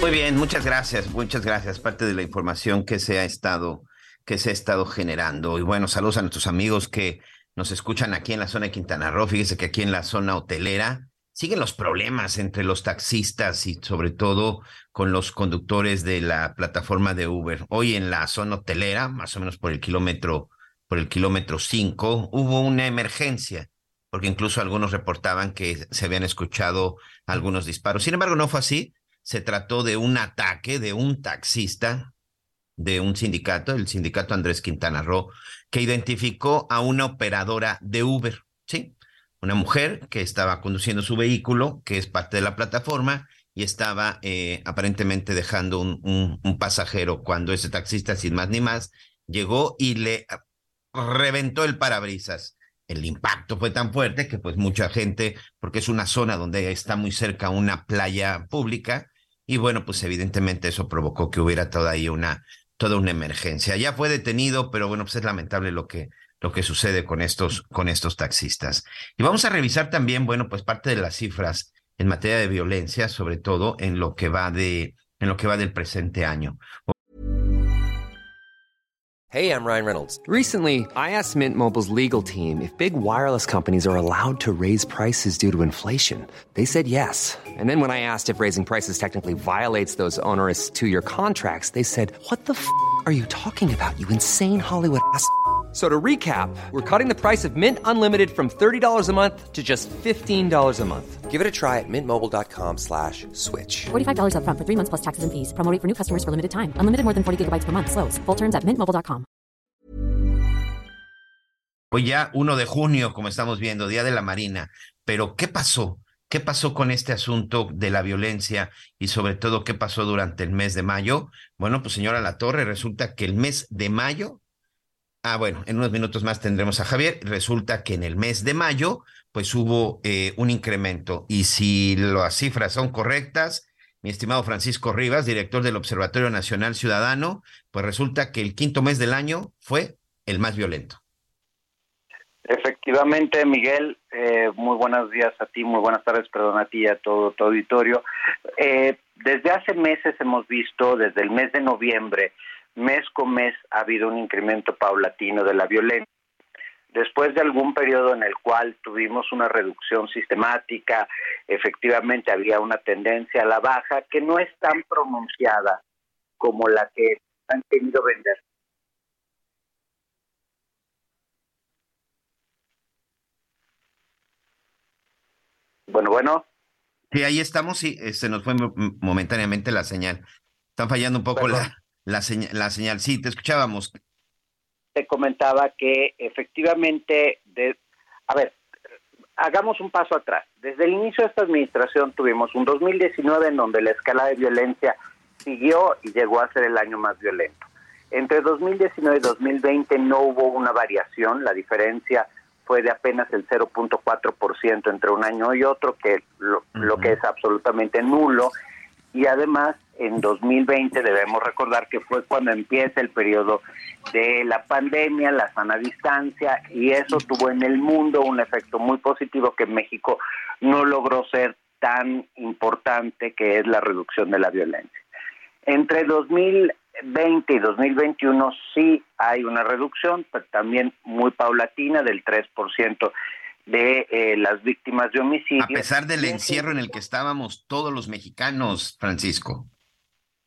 Muy bien, muchas gracias, muchas gracias. Parte de la información que se ha estado, que se ha estado generando. Y bueno, saludos a nuestros amigos que nos escuchan aquí en la zona de Quintana Roo. Fíjese que aquí en la zona hotelera siguen los problemas entre los taxistas y sobre todo con los conductores de la plataforma de Uber. Hoy en la zona hotelera, más o menos por el kilómetro, por el kilómetro 5, hubo una emergencia, porque incluso algunos reportaban que se habían escuchado algunos disparos. Sin embargo, no fue así se trató de un ataque de un taxista de un sindicato, el sindicato Andrés Quintana Roo, que identificó a una operadora de Uber, ¿sí? Una mujer que estaba conduciendo su vehículo, que es parte de la plataforma, y estaba eh, aparentemente dejando un, pasajero cuando ese taxista, sin más ni más, llegó y le reventó el parabrisas. El impacto fue tan fuerte que pues mucha gente, porque es una zona donde está muy cerca una playa pública, y bueno, pues evidentemente eso provocó que hubiera toda una, toda una emergencia. Ya fue detenido, pero bueno, pues es lamentable lo que, lo que sucede con estos, con estos taxistas. Y vamos a revisar también, bueno, pues parte de las cifras en materia de violencia, sobre todo en lo que va de, en lo que va del presente año. Hey, I'm Ryan Reynolds. Recently, I asked Mint Mobile's legal team if big wireless companies are allowed to raise prices due to inflation. They said yes. And then when I asked if raising prices technically violates those onerous two-year contracts, they said, "What the f*** are you talking about? You insane Hollywood ass." So to recap, we're cutting the price of Mint Unlimited from $30 a month to just $15 a month. Give it a try at mintmobile.com slash switch. $45 up front for three months plus taxes and fees. Promo for new customers for limited time. Unlimited more than 40 gigabytes per month. Slows. Full terms at mintmobile.com. Hoy ya 1 de junio, como estamos viendo, Día de la Marina. Pero, ¿qué pasó? ¿Qué pasó con este asunto de la violencia y sobre todo qué pasó durante el mes de mayo? Bueno, pues señora La Torre, resulta que el mes de mayo Ah, bueno, en unos minutos más tendremos a Javier. Resulta que en el mes de mayo, pues hubo eh, un incremento. Y si las cifras son correctas, mi estimado Francisco Rivas, director del Observatorio Nacional Ciudadano, pues resulta que el quinto mes del año fue el más violento. Efectivamente, Miguel, eh, muy buenos días a ti, muy buenas tardes, perdón, a ti y a todo tu auditorio. Eh, desde hace meses hemos visto, desde el mes de noviembre, mes con mes ha habido un incremento paulatino de la violencia. Después de algún periodo en el cual tuvimos una reducción sistemática, efectivamente había una tendencia a la baja que no es tan pronunciada como la que han querido vender. Bueno, bueno. Sí, ahí estamos, sí, se nos fue momentáneamente la señal. Están fallando un poco la, la, señal, la señal. Sí, te escuchábamos. Te comentaba que efectivamente, de, a ver, hagamos un paso atrás. Desde el inicio de esta administración tuvimos un 2019 en donde la escala de violencia siguió y llegó a ser el año más violento. Entre 2019 y 2020 no hubo una variación, la diferencia fue de apenas el 0.4% entre un año y otro, que lo, lo que es absolutamente nulo. Y además en 2020 debemos recordar que fue cuando empieza el periodo de la pandemia, la sana distancia, y eso tuvo en el mundo un efecto muy positivo que México no logró ser tan importante, que es la reducción de la violencia. Entre 2020 y 2021 sí hay una reducción, pero también muy paulatina del 3% de eh, las víctimas de homicidio. A pesar del encierro en el que estábamos todos los mexicanos, Francisco.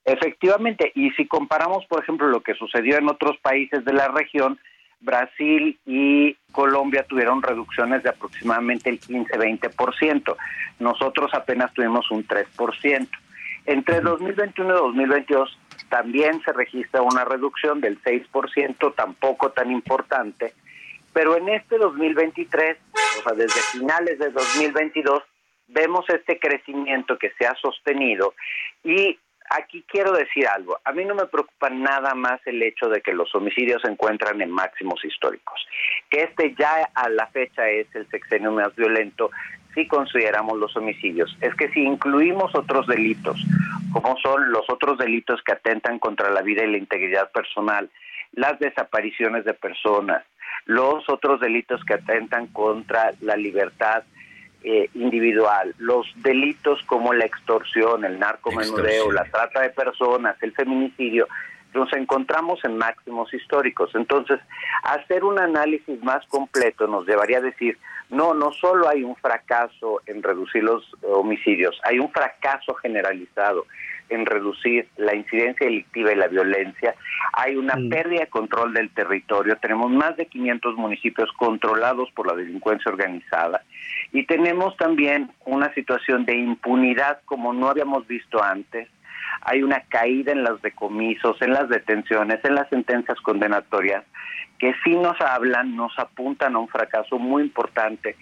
Efectivamente, y si comparamos, por ejemplo, lo que sucedió en otros países de la región, Brasil y Colombia tuvieron reducciones de aproximadamente el 15-20%. Nosotros apenas tuvimos un 3%. Entre 2021 y 2022 también se registra una reducción del 6%, tampoco tan importante, pero en este 2023, o sea, desde finales de 2022, vemos este crecimiento que se ha sostenido y aquí quiero decir algo. A mí no me preocupa nada más el hecho de que los homicidios se encuentran en máximos históricos. Que este ya a la fecha es el sexenio más violento si consideramos los homicidios. Es que si incluimos otros delitos, como son los otros delitos que atentan contra la vida y la integridad personal, las desapariciones de personas, los otros delitos que atentan contra la libertad eh, individual, los delitos como la extorsión, el narcomenudeo, la trata de personas, el feminicidio, nos encontramos en máximos históricos. Entonces, hacer un análisis más completo nos llevaría a decir, no, no solo hay un fracaso en reducir los homicidios, hay un fracaso generalizado en reducir la incidencia delictiva y la violencia. Hay una mm. pérdida de control del territorio. Tenemos más de 500 municipios controlados por la delincuencia organizada. Y tenemos también una situación de impunidad como no habíamos visto antes. Hay una caída en los decomisos, en las detenciones, en las sentencias condenatorias, que sí nos hablan, nos apuntan a un fracaso muy importante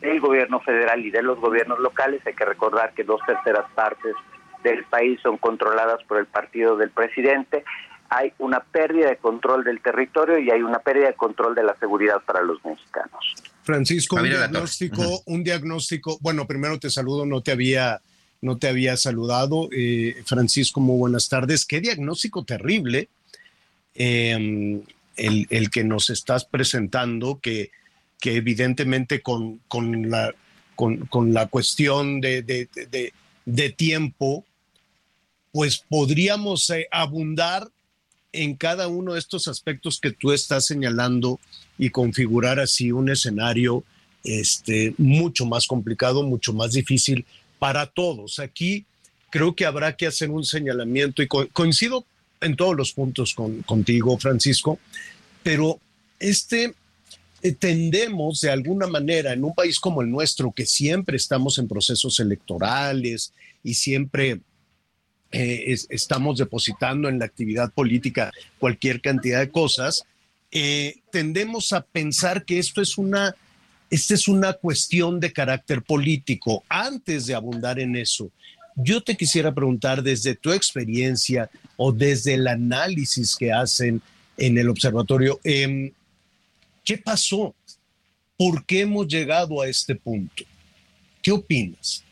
del gobierno federal y de los gobiernos locales. Hay que recordar que dos terceras partes del país son controladas por el partido del presidente, hay una pérdida de control del territorio y hay una pérdida de control de la seguridad para los mexicanos. Francisco, un diagnóstico, un diagnóstico, bueno, primero te saludo, no te había, no te había saludado. Eh, Francisco, muy buenas tardes. Qué diagnóstico terrible em, el, que nos estás presentando, que, que evidentemente con, con, la, con, la cuestión de, de, tiempo, pues podríamos eh, abundar en cada uno de estos aspectos que tú estás señalando y configurar así un escenario este, mucho más complicado, mucho más difícil para todos. Aquí creo que habrá que hacer un señalamiento y coincido en todos los puntos contigo, Francisco, pero este eh, tendemos de alguna manera en un país como el nuestro, que siempre estamos en procesos electorales y siempre eh, estamos depositando en la actividad política cualquier cantidad de cosas, eh, tendemos a pensar que esto es una, esta es una cuestión de carácter político. Antes de abundar en eso, yo te quisiera preguntar desde tu experiencia o desde el análisis que hacen en el observatorio, em, ¿qué pasó? ¿Por qué hemos llegado a este punto? ¿Qué opinas?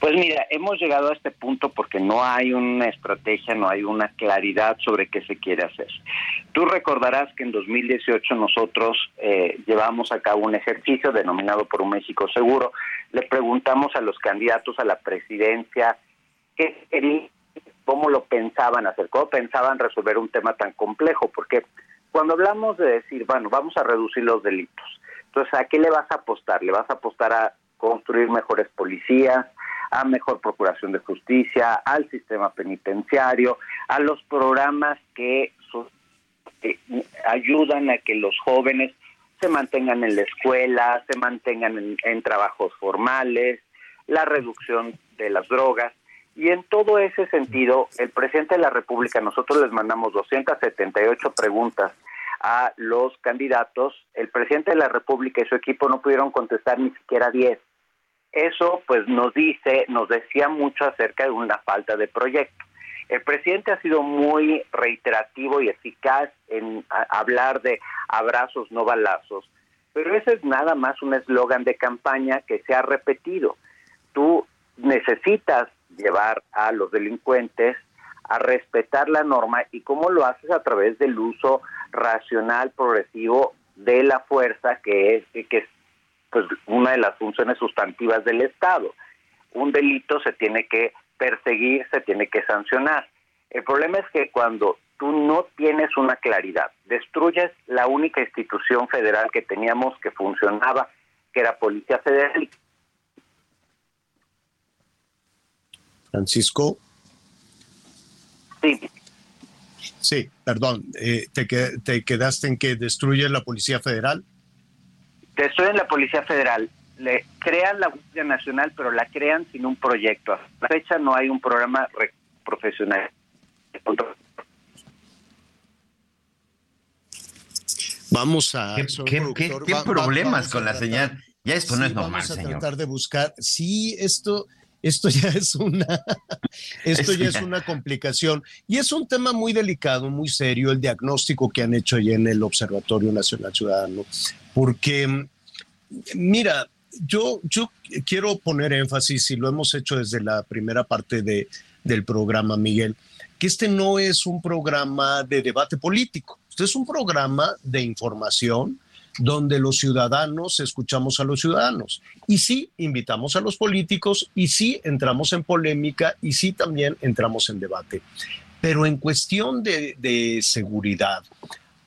Pues mira, hemos llegado a este punto porque no hay una estrategia, no hay una claridad sobre qué se quiere hacer. Tú recordarás que en 2018 nosotros eh, llevamos a cabo un ejercicio denominado por un México Seguro. Le preguntamos a los candidatos a la presidencia qué querían, cómo lo pensaban hacer, cómo pensaban resolver un tema tan complejo, porque cuando hablamos de decir, bueno, vamos a reducir los delitos, entonces, ¿a qué le vas a apostar? ¿Le vas a apostar a construir mejores policías, a mejor procuración de justicia, al sistema penitenciario, a los programas que, ayudan a que los jóvenes se mantengan en la escuela, se mantengan en, trabajos formales, la reducción de las drogas. Y en todo ese sentido, el presidente de la República, nosotros les mandamos 278 preguntas a los candidatos, el presidente de la República y su equipo no pudieron contestar ni siquiera 10. Eso pues nos dice, nos decía mucho acerca de una falta de proyecto. El presidente ha sido muy reiterativo y eficaz en hablar de abrazos, no balazos, pero ese es nada más un eslogan de campaña que se ha repetido. Tú necesitas llevar a los delincuentes a respetar la norma y cómo lo haces a través del uso racional, progresivo de la fuerza que es que pues una de las funciones sustantivas del Estado. Un delito se tiene que perseguir, se tiene que sancionar. El problema es que cuando tú no tienes una claridad, destruyes la única institución federal que teníamos que funcionaba, que era Policía Federal. Francisco. Sí. Sí, perdón, eh, te, te quedaste en que destruye la Policía Federal estoy en la Policía Federal. Le crean la Guardia Nacional, pero la crean sin un proyecto. A la fecha no hay un programa profesional. Vamos a. ¿Qué, problemas con la señal? Ya esto no es normal, vamos a tratar de buscar. Sí, esto esto ya es una, esto ya es una complicación. Y es un tema muy delicado, muy serio, el diagnóstico que han hecho ya en el Observatorio Nacional Ciudadano, porque mira, yo, yo quiero poner énfasis y lo hemos hecho desde la primera parte de, del programa, Miguel, que este no es un programa de debate político, este es un programa de información, donde los ciudadanos escuchamos a los ciudadanos. Y sí, invitamos a los políticos y sí entramos en polémica y sí también entramos en debate. Pero en cuestión de, seguridad,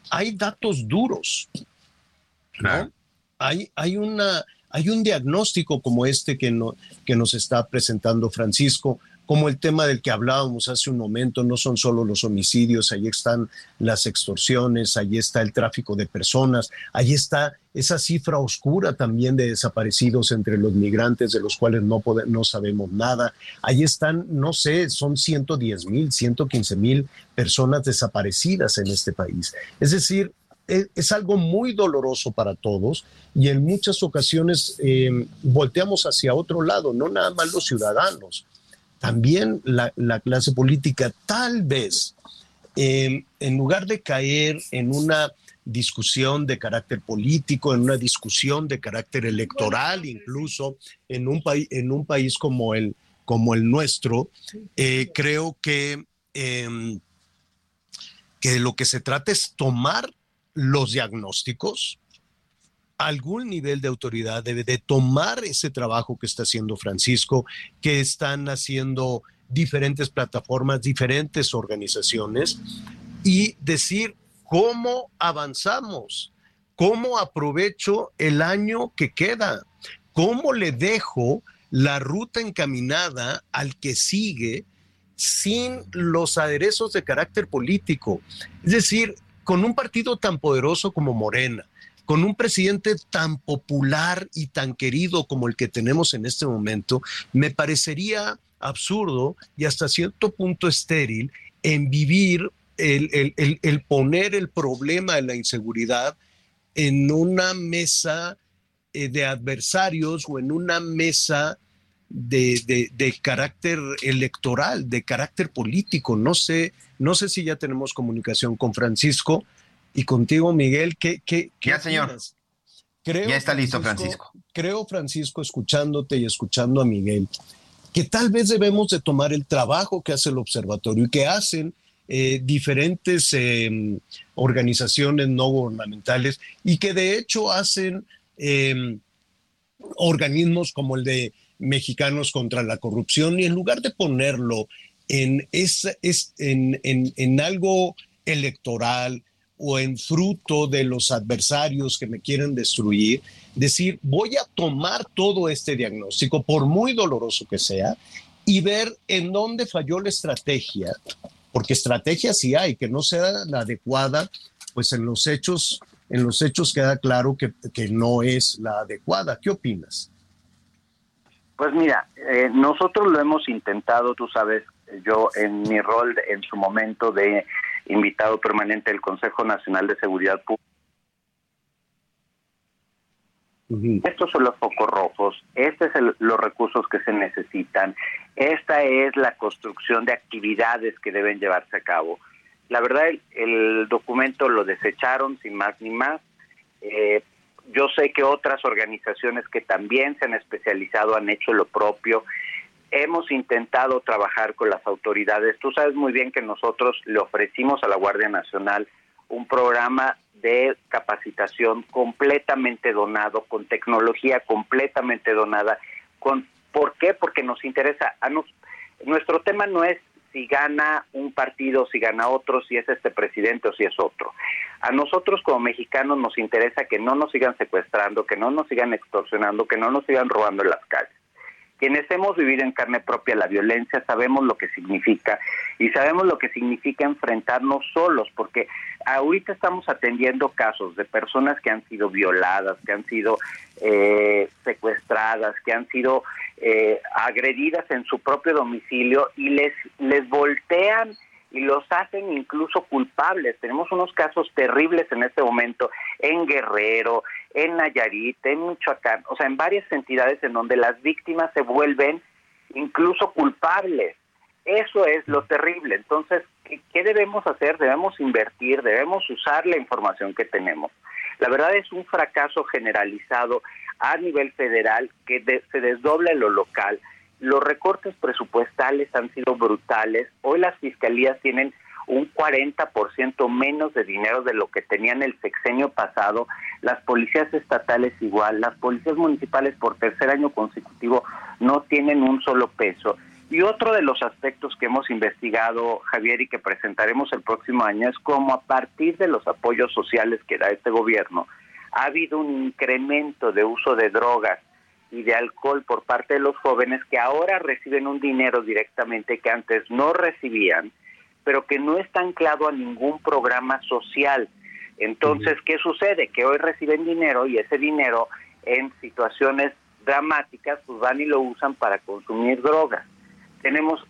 hay datos duros. Hay, hay, una, hay un diagnóstico como este que, no, que nos está presentando Francisco, como el tema del que hablábamos hace un momento, no son solo los homicidios, ahí están las extorsiones, ahí está el tráfico de personas, ahí está esa cifra oscura también de desaparecidos entre los migrantes de los cuales no, no sabemos nada, ahí están, no sé, son 110 mil, 115 mil personas desaparecidas en este país. Es decir, e, es, algo muy doloroso para todos y en muchas ocasiones eh, volteamos hacia otro lado, no nada más los ciudadanos también la, clase política tal vez, em, en lugar de caer en una discusión de carácter político, en una discusión de carácter electoral, incluso en un, país en un país como el, como el nuestro, eh, creo que, em, que de lo que se trata es tomar los diagnósticos, algún nivel de autoridad debe de tomar ese trabajo que está haciendo Francisco, que están haciendo diferentes plataformas, diferentes organizaciones, y decir cómo avanzamos, cómo aprovecho el año que queda, cómo le dejo la ruta encaminada al que sigue sin los aderezos de carácter político. Es decir, con un partido tan poderoso como Morena, con un presidente tan popular y tan querido como el que tenemos en este momento, me parecería absurdo y hasta cierto punto estéril en vivir el, poner el problema de la inseguridad en una mesa eh, de adversarios o en una mesa de, de, carácter electoral, de carácter político. No sé, no sé si ya tenemos comunicación con Francisco y contigo, Miguel. ¿Qué, qué, ya, señor. Creo, ya está listo, Francisco. Creo, Francisco, escuchándote y escuchando a Miguel, que tal vez debemos de tomar el trabajo que hace el observatorio y que hacen eh, diferentes em, organizaciones no gubernamentales y que de hecho hacen em, organismos como el de Mexicanos contra la Corrupción y en lugar de ponerlo en, es, en, en algo electoral, o en fruto de los adversarios que me quieren destruir, decir, voy a tomar todo este diagnóstico, por muy doloroso que sea, y ver en dónde falló la estrategia, porque estrategia sí hay, que no sea la adecuada, pues en los hechos, en los hechos queda claro que, que no es la adecuada. ¿Qué opinas? Pues mira, eh, nosotros lo hemos intentado, tú sabes, yo en mi rol en su momento de invitado permanente del Consejo Nacional de Seguridad Pública. Estos son los focos rojos, estos son los recursos que se necesitan, esta es la construcción de actividades que deben llevarse a cabo. La verdad, el, documento lo desecharon sin más ni más. Eh, yo sé que otras organizaciones que también se han especializado han hecho lo propio hemos intentado trabajar con las autoridades. Tú sabes muy bien que nosotros le ofrecimos a la Guardia Nacional un programa de capacitación completamente donado, con tecnología completamente donada. Con, ¿Por qué? Porque nos interesa. A nos, nuestro tema no es si gana un partido, si gana otro, si es este presidente o si es otro. A nosotros como mexicanos nos interesa que no nos sigan secuestrando, que no nos sigan extorsionando, que no nos sigan robando en las calles. Quienes hemos vivido en carne propia la violencia sabemos lo que significa y sabemos lo que significa enfrentarnos solos, porque ahorita estamos atendiendo casos de personas que han sido violadas, que han sido eh, secuestradas, que han sido eh, agredidas en su propio domicilio y les, les voltean y los hacen incluso culpables. Tenemos unos casos terribles en este momento en Guerrero, en Nayarit, en Michoacán, o sea, en varias entidades en donde las víctimas se vuelven incluso culpables. Eso es lo terrible. Entonces, ¿qué, debemos hacer? Debemos invertir, debemos usar la información que tenemos. La verdad es un fracaso generalizado a nivel federal que se desdobla en lo local los recortes presupuestales han sido brutales. Hoy las fiscalías tienen un 40% menos de dinero de lo que tenían el sexenio pasado, las policías estatales igual, las policías municipales por tercer año consecutivo no tienen un solo peso. Y otro de los aspectos que hemos investigado, Javier, y que presentaremos el próximo año es cómo a partir de los apoyos sociales que da este gobierno, ha habido un incremento de uso de drogas y de alcohol por parte de los jóvenes que ahora reciben un dinero directamente que antes no recibían, pero que no está anclado a ningún programa social. Entonces, ¿qué sucede? Que hoy reciben dinero y ese dinero en situaciones dramáticas pues van y lo usan para consumir drogas. Tenemos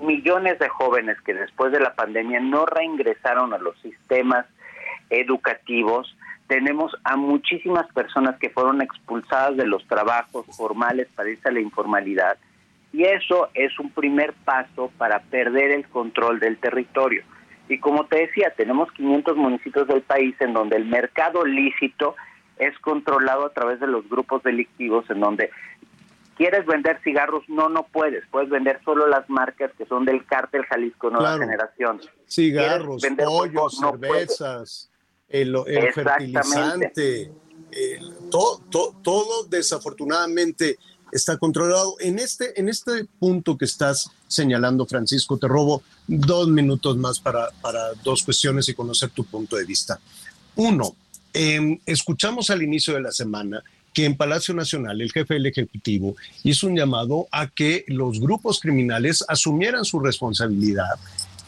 millones de jóvenes que después de la pandemia no reingresaron a los sistemas educativos tenemos a muchísimas personas que fueron expulsadas de los trabajos formales para irse a la informalidad y eso es un primer paso para perder el control del territorio. Y como te decía, tenemos 500 municipios del país en donde el mercado lícito es controlado a través de los grupos delictivos, en donde quieres vender cigarros, no, no puedes. Puedes vender solo las marcas que son del cártel Jalisco Nueva Generación. Cigarros, pollos, cervezas, el, fertilizante, todo, todo desafortunadamente está controlado. En este, en este punto que estás señalando, Francisco, te robo dos minutos más para, para dos cuestiones y conocer tu punto de vista. Uno, em, escuchamos al inicio de la semana que en Palacio Nacional el jefe del Ejecutivo hizo un llamado a que los grupos criminales asumieran su responsabilidad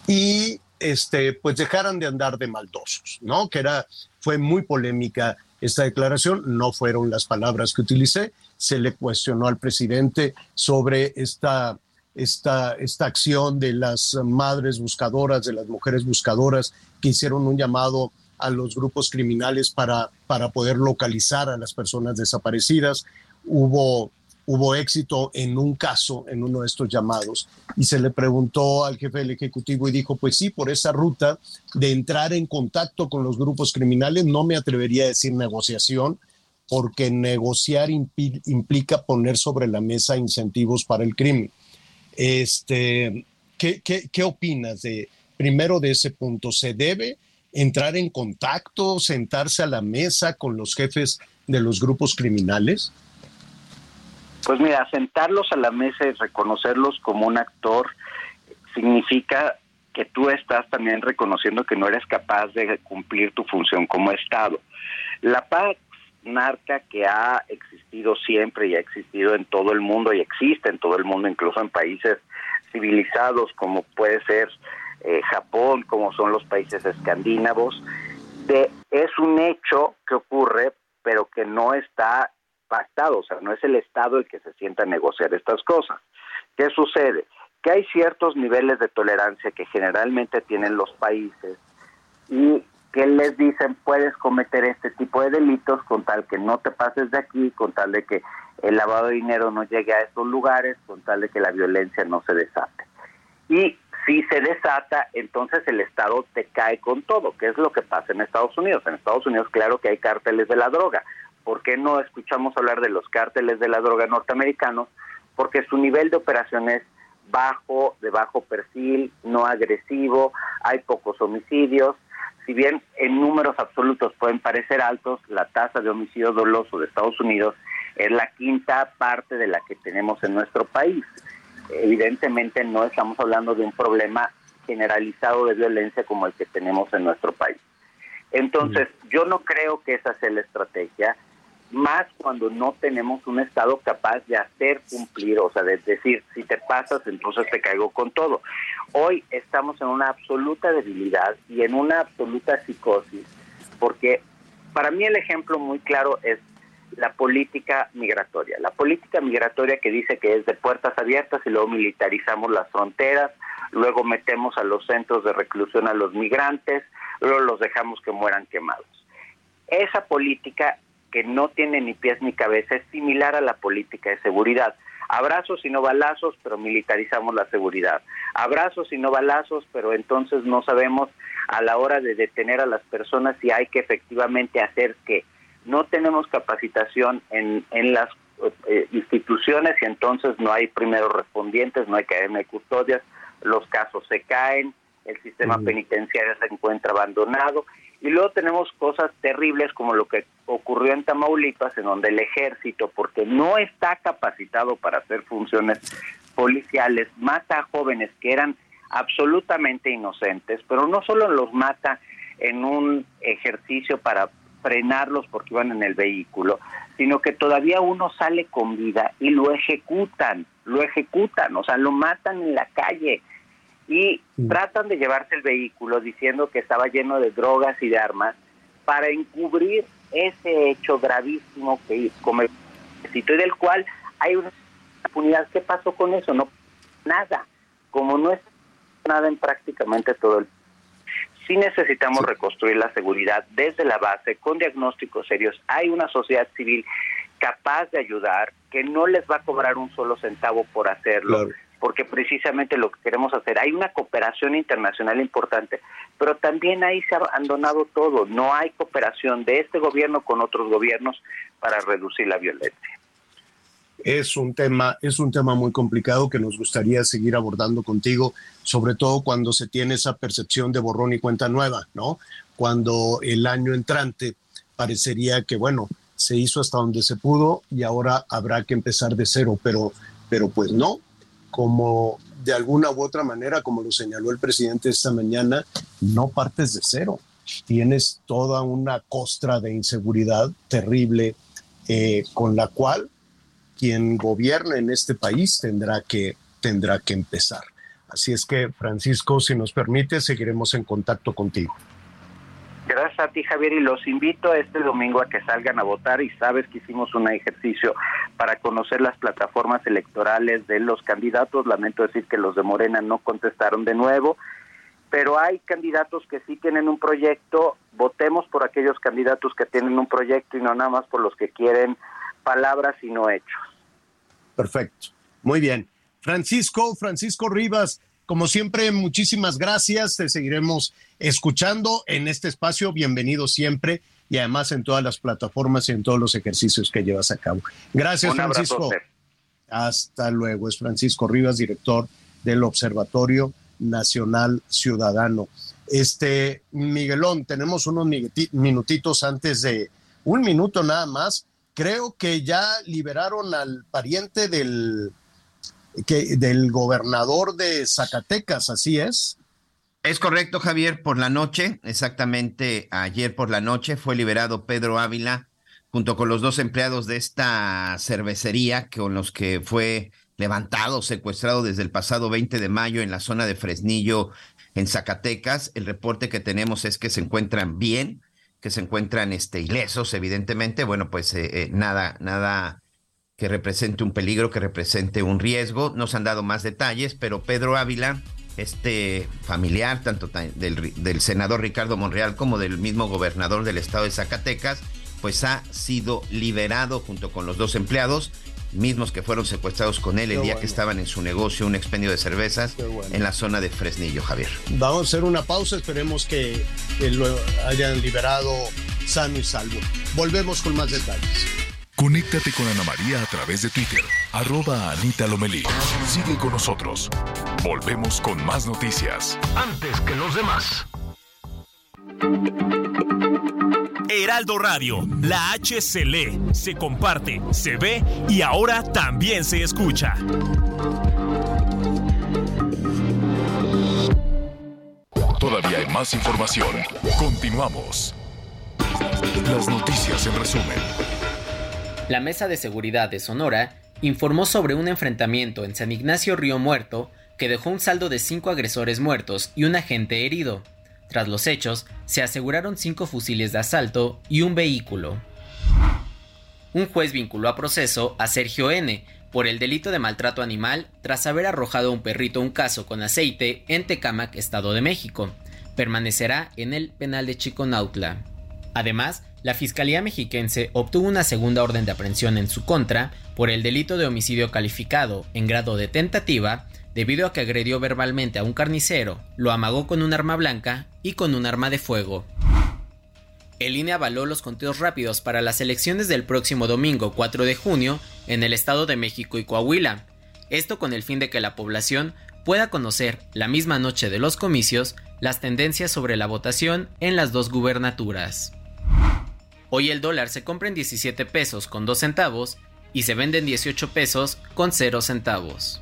y este, pues dejaran de andar de maldosos, ¿no? Que era, fue muy polémica esta declaración, no fueron las palabras que utilicé, se le cuestionó al presidente sobre esta, esta, esta acción de las madres buscadoras, de las mujeres buscadoras que hicieron un llamado a los grupos criminales para, para poder localizar a las personas desaparecidas. Hubo, hubo éxito en un caso, en uno de estos llamados, y se le preguntó al jefe del Ejecutivo y dijo, pues sí, por esa ruta de entrar en contacto con los grupos criminales, no me atrevería a decir negociación, porque negociar implica poner sobre la mesa incentivos para el crimen. Este, ¿qué, qué, opinas de, primero de ese punto? ¿Se debe entrar en contacto, sentarse a la mesa con los jefes de los grupos criminales? Pues mira, sentarlos a la mesa y reconocerlos como un actor significa que tú estás también reconociendo que no eres capaz de cumplir tu función como Estado. La paz narca que ha existido siempre y ha existido en todo el mundo y existe en todo el mundo, incluso en países civilizados como puede ser eh, Japón, como son los países escandinavos, de, es un hecho que ocurre, pero que no está pactado, o sea, no es el Estado el que se sienta a negociar estas cosas. ¿Qué sucede? Que hay ciertos niveles de tolerancia que generalmente tienen los países y que les dicen puedes cometer este tipo de delitos con tal que no te pases de aquí, con tal de que el lavado de dinero no llegue a estos lugares, con tal de que la violencia no se desate. Y si se desata, entonces el Estado te cae con todo, que es lo que pasa en Estados Unidos. En Estados Unidos, claro que hay cárteles de la droga. ¿Por qué no escuchamos hablar de los cárteles de la droga norteamericanos? Porque su nivel de operación es bajo, de bajo perfil, no agresivo, hay pocos homicidios. Si bien en números absolutos pueden parecer altos, la tasa de homicidio doloso de Estados Unidos es la quinta parte de la que tenemos en nuestro país. Evidentemente no estamos hablando de un problema generalizado de violencia como el que tenemos en nuestro país. Entonces, yo no creo que esa sea la estrategia, más cuando no tenemos un Estado capaz de hacer cumplir, o sea, de decir, si te pasas, entonces te caigo con todo. Hoy estamos en una absoluta debilidad y en una absoluta psicosis, porque para mí el ejemplo muy claro es la política migratoria. La política migratoria que dice que es de puertas abiertas y luego militarizamos las fronteras, luego metemos a los centros de reclusión a los migrantes, luego los dejamos que mueran quemados. Esa política que no tiene ni pies ni cabeza es similar a la política de seguridad. Abrazos y no balazos, pero militarizamos la seguridad. Abrazos y no balazos, pero entonces no sabemos a la hora de detener a las personas si hay que efectivamente hacer que no tenemos capacitación en, en las eh, instituciones y entonces no hay primeros respondientes, no hay cadena de custodias, los casos se caen, el sistema penitenciario se encuentra abandonado y luego tenemos cosas terribles como lo que ocurrió en Tamaulipas, en donde el ejército, porque no está capacitado para hacer funciones policiales, mata a jóvenes que eran absolutamente inocentes, pero no solo los mata en un ejercicio para frenarlos porque iban en el vehículo, sino que todavía uno sale con vida y lo ejecutan, lo ejecutan, o sea, lo matan en la calle y tratan de llevarse el vehículo diciendo que estaba lleno de drogas y de armas para encubrir ese hecho gravísimo que cometió y del cual hay una impunidad. ¿Qué pasó con eso? No, nada. Como no es nada en prácticamente todo el sí necesitamos reconstruir la seguridad desde la base, con diagnósticos serios. Hay una sociedad civil capaz de ayudar, que no les va a cobrar un solo centavo por hacerlo. Porque precisamente lo que queremos hacer, hay una cooperación internacional importante, pero también ahí se ha abandonado todo, no hay cooperación de este gobierno con otros gobiernos para reducir la violencia. es un tema, es un tema muy complicado que nos gustaría seguir abordando contigo, sobre todo cuando se tiene esa percepción de borrón y cuenta nueva, ¿no? Cuando el año entrante parecería que, bueno, se hizo hasta donde se pudo y ahora habrá que empezar de cero, pero, pero pues no, como de alguna u otra manera, como lo señaló el presidente esta mañana, no partes de cero. Tienes toda una costra de inseguridad terrible eh, con la cual quien gobierne en este país tendrá que, tendrá que empezar. Así es que, Francisco, si nos permite, seguiremos en contacto contigo. Gracias a ti, Javier, y los invito este domingo a que salgan a votar y sabes que hicimos un ejercicio para conocer las plataformas electorales de los candidatos. Lamento decir que los de Morena no contestaron de nuevo, pero hay candidatos que sí tienen un proyecto. Votemos por aquellos candidatos que tienen un proyecto y no nada más por los que quieren palabras y no hechos. Perfecto. Muy bien. Francisco, Francisco Rivas, como siempre, muchísimas gracias. Te seguiremos escuchando en este espacio. Bienvenido siempre y además en todas las plataformas y en todos los ejercicios que llevas a cabo. Gracias, Francisco. Hasta luego. Es Francisco Rivas, director del Observatorio Nacional Ciudadano. Este, Miguelón, tenemos unos minutitos antes de un minuto nada más creo que ya liberaron al pariente del, que, del gobernador de Zacatecas, ¿así es? Es correcto, Javier, por la noche, exactamente ayer por la noche, fue liberado Pedro Ávila junto con los dos empleados de esta cervecería con los que fue levantado, secuestrado desde el pasado 20 de mayo en la zona de Fresnillo, en Zacatecas. El reporte que tenemos es que se encuentran bien, que se encuentran este, ilesos, evidentemente, bueno, pues eh, eh, nada, nada que represente un peligro, que represente un riesgo. Nos han dado más detalles, pero Pedro Ávila, este familiar, tanto del, del senador Ricardo Monreal como del mismo gobernador del estado de Zacatecas, pues ha sido liberado junto con los dos empleados mismos que fueron secuestrados con él el día que estaban en su negocio, un expendio de cervezas en la zona de Fresnillo, Javier. Vamos a hacer una pausa, esperemos que, lo hayan liberado sano y salvo. Volvemos con más detalles. Conéctate con Ana María a través de Twitter, arroba Anita Lomelí. Sigue con nosotros. Volvemos con más noticias. Antes que los demás. Heraldo Radio, la H se lee, se comparte, se ve y ahora también se escucha. Todavía hay más información. Continuamos. Las noticias en resumen. La Mesa de Seguridad de Sonora informó sobre un enfrentamiento en San Ignacio Río Muerto que dejó un saldo de cinco agresores muertos y un agente herido. Tras los hechos, se aseguraron cinco fusiles de asalto y un vehículo. Un juez vinculó a proceso a Sergio N. por el delito de maltrato animal tras haber arrojado a un perrito un caso con aceite en Tecámac, Estado de México. Permanecerá en el penal de Chiconautla. Además, la Fiscalía Mexiquense obtuvo una segunda orden de aprehensión en su contra por el delito de homicidio calificado en grado de tentativa debido a que agredió verbalmente a un carnicero, lo amagó con un arma blanca y con un arma de fuego. El INE avaló los conteos rápidos para las elecciones del próximo domingo 4 de junio en el Estado de México y Coahuila, esto con el fin de que la población pueda conocer la misma noche de los comicios las tendencias sobre la votación en las dos gubernaturas. Hoy el dólar se compra en 17 pesos con 2 centavos y se vende en 18 pesos con 0 centavos.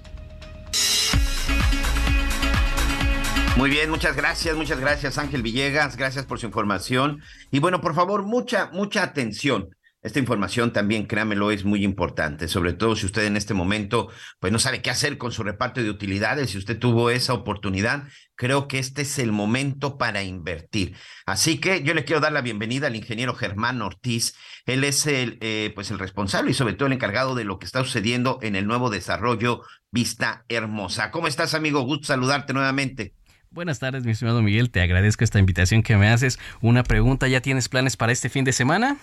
Muy bien, muchas gracias, muchas gracias Ángel Villegas, gracias por su información. Y bueno, por favor, mucha, mucha atención. Esta información también, créamelo, es muy importante, sobre todo si usted en este momento pues no sabe qué hacer con su reparto de utilidades, si usted tuvo esa oportunidad, creo que este es el momento para invertir. Así que yo le quiero dar la bienvenida al ingeniero Germán Ortiz. Él es el, eh, pues el responsable y sobre todo el encargado de lo que está sucediendo en el nuevo desarrollo Vista Hermosa. ¿Cómo estás, amigo? Gusto saludarte nuevamente. Buenas tardes, mi estimado Miguel. Te agradezco esta invitación que me haces. Una pregunta, ¿ya tienes planes para este fin de semana?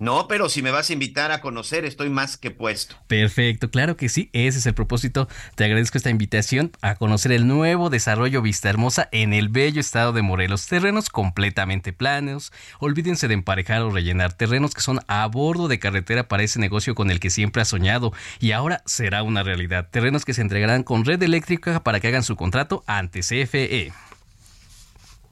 No, pero si me vas a invitar a conocer, estoy más que puesto. Perfecto, claro que sí, ese es el propósito. Te agradezco esta invitación a conocer el nuevo desarrollo Vista Hermosa en el bello estado de Morelos. Terrenos completamente planos. Olvídense de emparejar o rellenar terrenos que son a bordo de carretera para ese negocio con el que siempre ha soñado y ahora será una realidad. Terrenos que se entregarán con red eléctrica para que hagan su contrato ante CFE.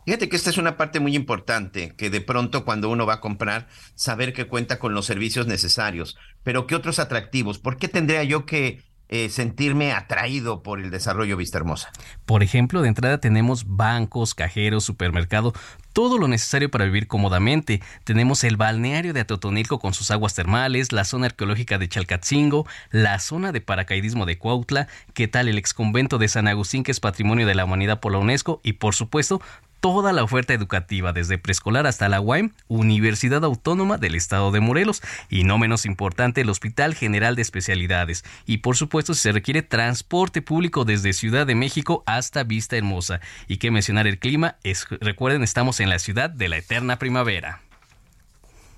Fíjate que esta es una parte muy importante, que de pronto cuando uno va a comprar, saber que cuenta con los servicios necesarios. Pero ¿qué otros atractivos? ¿Por qué tendría yo que eh, sentirme atraído por el desarrollo Vista Hermosa? Por ejemplo, de entrada tenemos bancos, cajeros, supermercado, todo lo necesario para vivir cómodamente. Tenemos el balneario de Atotonilco con sus aguas termales, la zona arqueológica de Chalcatzingo, la zona de paracaidismo de Cuautla, qué tal el exconvento de San Agustín que es patrimonio de la humanidad por la UNESCO y por supuesto toda la oferta educativa, desde preescolar hasta la UAM, Universidad Autónoma del Estado de Morelos, y no menos importante, el Hospital General de Especialidades. Y por supuesto, si se requiere transporte público desde Ciudad de México hasta Vista Hermosa. Y que mencionar el clima, es, recuerden, estamos en la ciudad de la eterna primavera.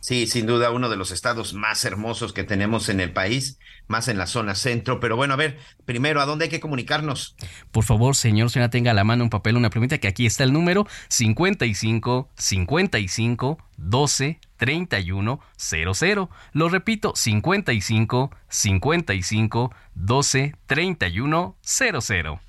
Sí, sin duda uno de los estados más hermosos que tenemos en el país, más en la zona centro. Pero bueno, a ver, primero, ¿a dónde hay que comunicarnos? Por favor, señor, señora, tenga a la mano un papel, una plumita, que aquí está el número 55 55 12 31 00. Lo repito, 55 55 12 31 00.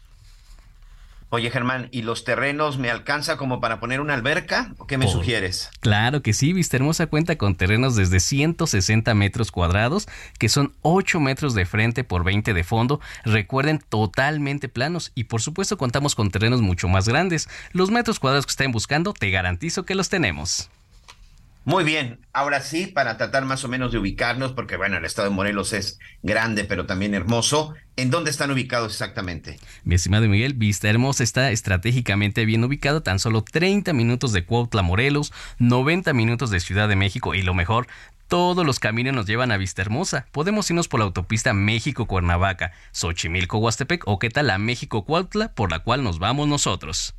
Oye, Germán, ¿y los terrenos me alcanza como para poner una alberca? ¿O qué me sugieres? Claro que sí, Vista Hermosa cuenta con terrenos desde 160 metros cuadrados, que son 8 metros de frente por 20 de fondo. Recuerden, totalmente planos. Y por supuesto, contamos con terrenos mucho más grandes. Los metros cuadrados que estén buscando, te garantizo que los tenemos. Muy bien, ahora sí, para tratar más o menos de ubicarnos, porque bueno, el estado de Morelos es grande, pero también hermoso. ¿En dónde están ubicados exactamente? Mi estimado Miguel, Vista Hermosa está estratégicamente bien ubicado, tan solo 30 minutos de Cuautla, Morelos, 90 minutos de Ciudad de México y lo mejor, todos los caminos nos llevan a Vista Hermosa. Podemos irnos por la autopista México-Cuernavaca, Xochimilco-Huastepec o qué tal la México-Cuautla, por la cual nos vamos nosotros.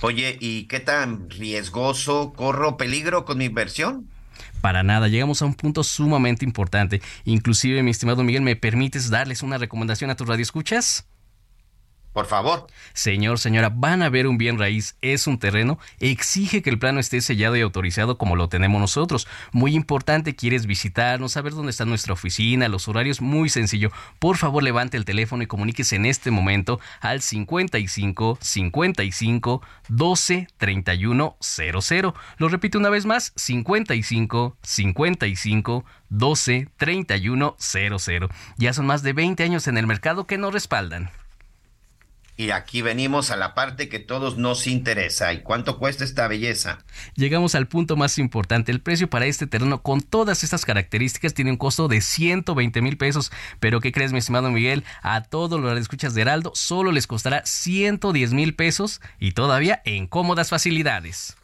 Oye, ¿y qué tan riesgoso corro peligro con mi inversión? Para nada, llegamos a un punto sumamente importante. Inclusive, mi estimado Miguel, ¿me permites darles una recomendación a tus radioescuchas? Por favor. Señor, señora, van a ver un bien raíz, es un terreno, exige que el plano esté sellado y autorizado como lo tenemos nosotros. Muy importante, quieres visitarnos, saber dónde está nuestra oficina, los horarios, muy sencillo. Por favor, levante el teléfono y comuníquese en este momento al 55 55 12 31 00. Lo repito una vez más, 55 55 12 31 00. Ya son más de 20 años en el mercado que nos respaldan. Y aquí venimos a la parte que todos nos interesa. ¿Y cuánto cuesta esta belleza? Llegamos al punto más importante. El precio para este terreno con todas estas características tiene un costo de 120 mil pesos. Pero ¿qué crees, mi estimado Miguel? A todos los escuchas de Heraldo solo les costará 110 mil pesos y todavía en cómodas facilidades.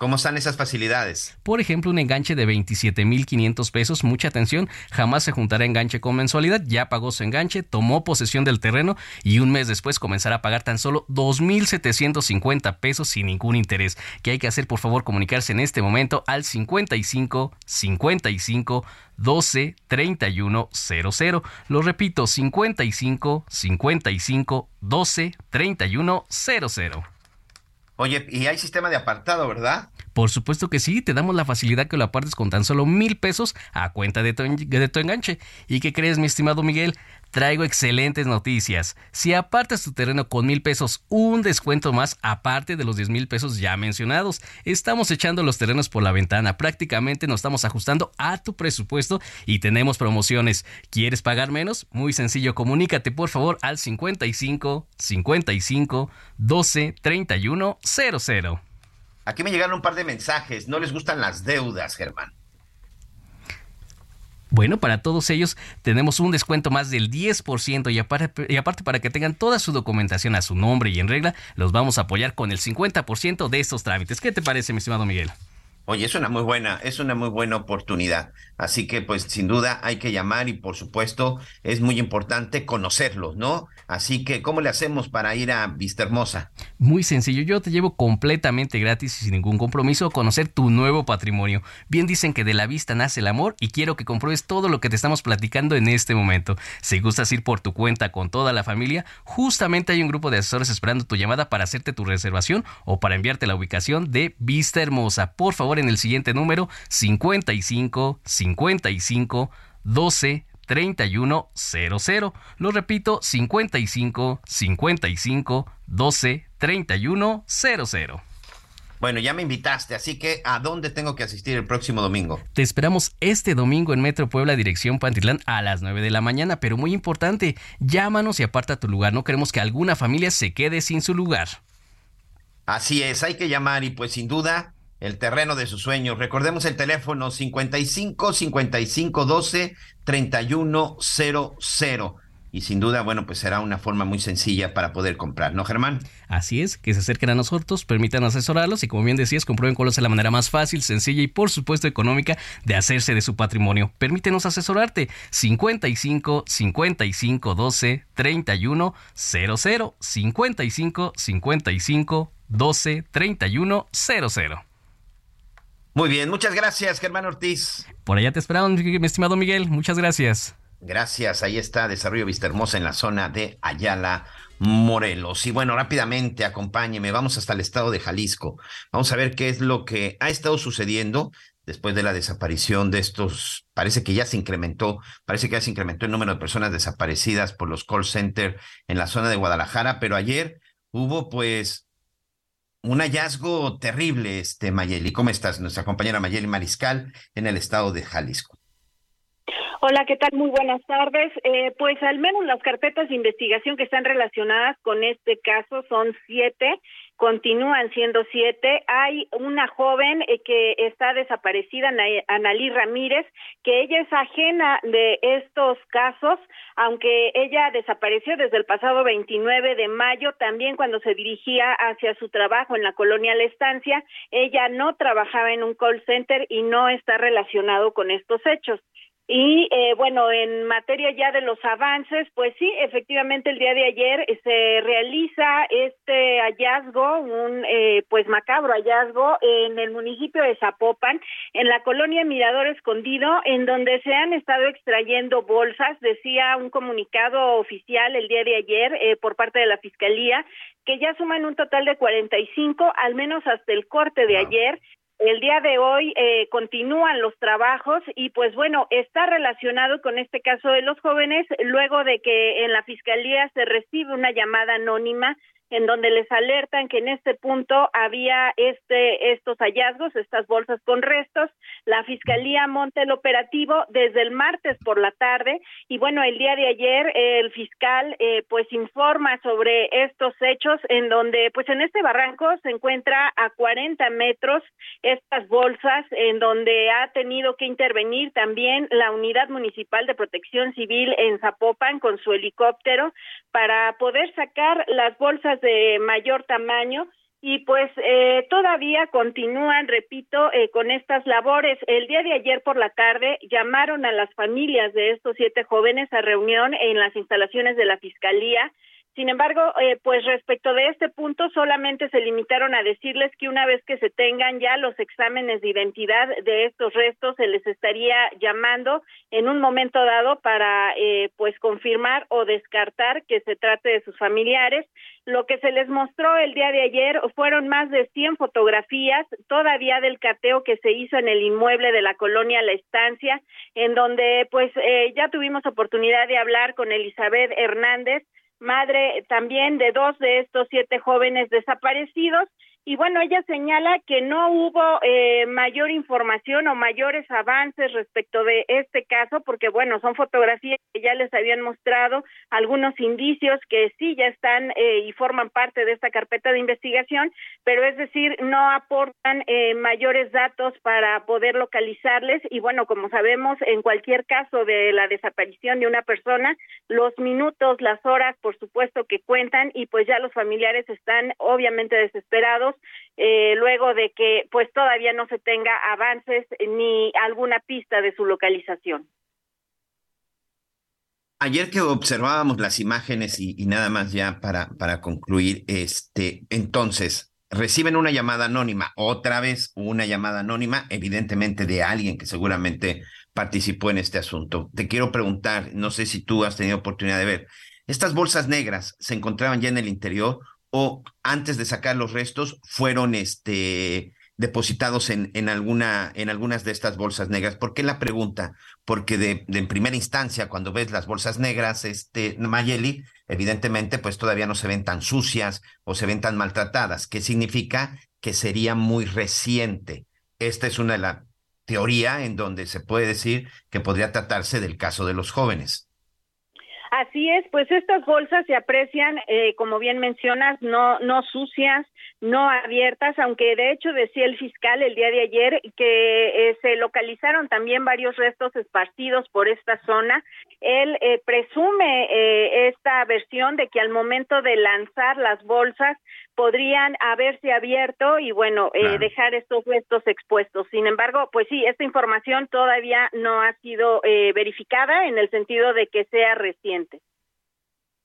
¿Cómo están esas facilidades? Por ejemplo, un enganche de 27.500 pesos, mucha atención, jamás se juntará enganche con mensualidad, ya pagó su enganche, tomó posesión del terreno y un mes después comenzará a pagar tan solo 2.750 pesos sin ningún interés. ¿Qué hay que hacer? Por favor, comunicarse en este momento al 55 55 12 31 00. Lo repito, 55 55 12 31 00. Oye, y hay sistema de apartado, ¿verdad? Por supuesto que sí, te damos la facilidad que lo apartes con tan solo mil pesos a cuenta de tu, enganche. ¿Y qué crees, mi estimado Miguel? Traigo excelentes noticias. Si apartas tu terreno con mil pesos, un descuento más aparte de los diez mil pesos ya mencionados. Estamos echando los terrenos por la ventana. Prácticamente nos estamos ajustando a tu presupuesto y tenemos promociones. ¿Quieres pagar menos? Muy sencillo, comunícate por favor al 55 55 12 31 00. Aquí me llegaron un par de mensajes. No les gustan las deudas, Germán. Bueno, para todos ellos tenemos un descuento más del 10% y aparte, y aparte para que tengan toda su documentación a su nombre y en regla, los vamos a apoyar con el 50% de estos trámites. ¿Qué te parece, mi estimado Miguel? Oye, es una muy buena, es una muy buena oportunidad. Así que, pues, sin duda hay que llamar y, por supuesto, es muy importante conocerlos, ¿no? Así que, ¿cómo le hacemos para ir a Vista Hermosa? Muy sencillo, yo te llevo completamente gratis y sin ningún compromiso a conocer tu nuevo patrimonio. Bien dicen que de la vista nace el amor y quiero que compruebes todo lo que te estamos platicando en este momento. Si gustas ir por tu cuenta con toda la familia, justamente hay un grupo de asesores esperando tu llamada para hacerte tu reservación o para enviarte la ubicación de Vista Hermosa. Por favor, en el siguiente número 55 55 12 31 00. Lo repito, 55 55 12 31 00. Bueno, ya me invitaste, así que ¿a dónde tengo que asistir el próximo domingo? Te esperamos este domingo en Metro Puebla, dirección Pantitlán, a las 9 de la mañana, pero muy importante, llámanos y aparta tu lugar. No queremos que alguna familia se quede sin su lugar. Así es, hay que llamar y pues sin duda el terreno de sus sueños. Recordemos el teléfono 55 55 12 31 00. Y sin duda, bueno, pues será una forma muy sencilla para poder comprar, ¿no, Germán? Así es, que se acerquen a nosotros, permitan asesorarlos y como bien decías, comprueben cuál es la manera más fácil, sencilla y por supuesto económica de hacerse de su patrimonio. Permítenos asesorarte. 55 55 12 31 00 55 55 12 31 00. Muy bien, muchas gracias, Germán Ortiz. Por allá te esperamos, mi estimado Miguel. Muchas gracias. Gracias, ahí está Desarrollo Vista Hermosa en la zona de Ayala, Morelos. Y bueno, rápidamente, acompáñeme, vamos hasta el estado de Jalisco. Vamos a ver qué es lo que ha estado sucediendo después de la desaparición de estos, parece que ya se incrementó, parece que ya se incrementó el número de personas desaparecidas por los call centers en la zona de Guadalajara, pero ayer hubo pues un hallazgo terrible, este Mayeli. ¿Cómo estás? Nuestra compañera Mayeli Mariscal en el estado de Jalisco. Hola, ¿qué tal? Muy buenas tardes. Eh, pues al menos las carpetas de investigación que están relacionadas con este caso son siete continúan siendo siete. Hay una joven eh, que está desaparecida, Analí Ramírez, que ella es ajena de estos casos, aunque ella desapareció desde el pasado 29 de mayo, también cuando se dirigía hacia su trabajo en la colonia La Estancia, ella no trabajaba en un call center y no está relacionado con estos hechos. Y eh, bueno, en materia ya de los avances, pues sí, efectivamente el día de ayer eh, se realiza este hallazgo, un eh, pues macabro hallazgo en el municipio de Zapopan, en la colonia Mirador Escondido, en donde se han estado extrayendo bolsas, decía un comunicado oficial el día de ayer por parte de la Fiscalía, que ya suman un total de 45, al menos hasta el corte de ayer, el día de hoy eh, continúan los trabajos y pues bueno, está relacionado con este caso de los jóvenes luego de que en la fiscalía se recibe una llamada anónima en donde les alertan que en este punto había este estos hallazgos, estas bolsas con restos. La fiscalía monta el operativo desde el martes por la tarde y bueno, el día de ayer el fiscal eh, pues informa sobre estos hechos en donde pues en este barranco se encuentra a 40 metros estas bolsas en donde ha tenido que intervenir también la unidad municipal de protección civil en Zapopan con su helicóptero para poder sacar las bolsas de mayor tamaño y pues eh, todavía continúan, repito, eh, con estas labores. El día de ayer por la tarde llamaron a las familias de estos siete jóvenes a reunión en las instalaciones de la Fiscalía sin embargo, eh, pues respecto de este punto, solamente se limitaron a decirles que una vez que se tengan ya los exámenes de identidad de estos restos, se les estaría llamando en un momento dado para, eh, pues, confirmar o descartar que se trate de sus familiares. Lo que se les mostró el día de ayer fueron más de 100 fotografías, todavía del cateo que se hizo en el inmueble de la colonia La Estancia, en donde, pues, eh, ya tuvimos oportunidad de hablar con Elizabeth Hernández, madre también de dos de estos siete jóvenes desaparecidos y bueno, ella señala que no hubo eh, mayor información o mayores avances respecto de este caso, porque bueno, son fotografías que ya les habían mostrado algunos indicios que sí ya están eh, y forman parte de esta carpeta de investigación, pero es decir, no aportan eh, mayores datos para poder localizarles. Y bueno, como sabemos, en cualquier caso de la desaparición de una persona, los minutos, las horas, por supuesto que cuentan y pues ya los familiares están obviamente desesperados eh, luego de que pues todavía no se tenga avances ni alguna pista de su localización. Ayer que observábamos las imágenes y, y, nada más ya para, para concluir, este, entonces reciben una llamada anónima, otra vez una llamada anónima, evidentemente de alguien que seguramente participó en este asunto. Te quiero preguntar, no sé si tú has tenido oportunidad de ver, ¿estas bolsas negras se encontraban ya en el interior o antes de sacar los restos fueron este, depositados en, en, alguna, en algunas de estas bolsas negras. ¿Por qué la pregunta? Porque de, en primera instancia, cuando ves las bolsas negras, este, Mayeli, evidentemente, pues todavía no se ven tan sucias o se ven tan maltratadas. ¿Qué significa? Que sería muy reciente. Esta es una de las teoría en donde se puede decir que podría tratarse del caso de los jóvenes. Así es, pues estas bolsas se aprecian, eh, como bien mencionas, no, no sucias, no abiertas, aunque de hecho decía el fiscal el día de ayer que eh, se localizaron también varios restos esparcidos por esta zona. Él eh, presume eh, esta versión de que al momento de lanzar las bolsas podrían haberse abierto y bueno, eh, dejar estos restos expuestos. Sin embargo, pues sí, esta información todavía no ha sido eh, verificada en el sentido de que sea reciente.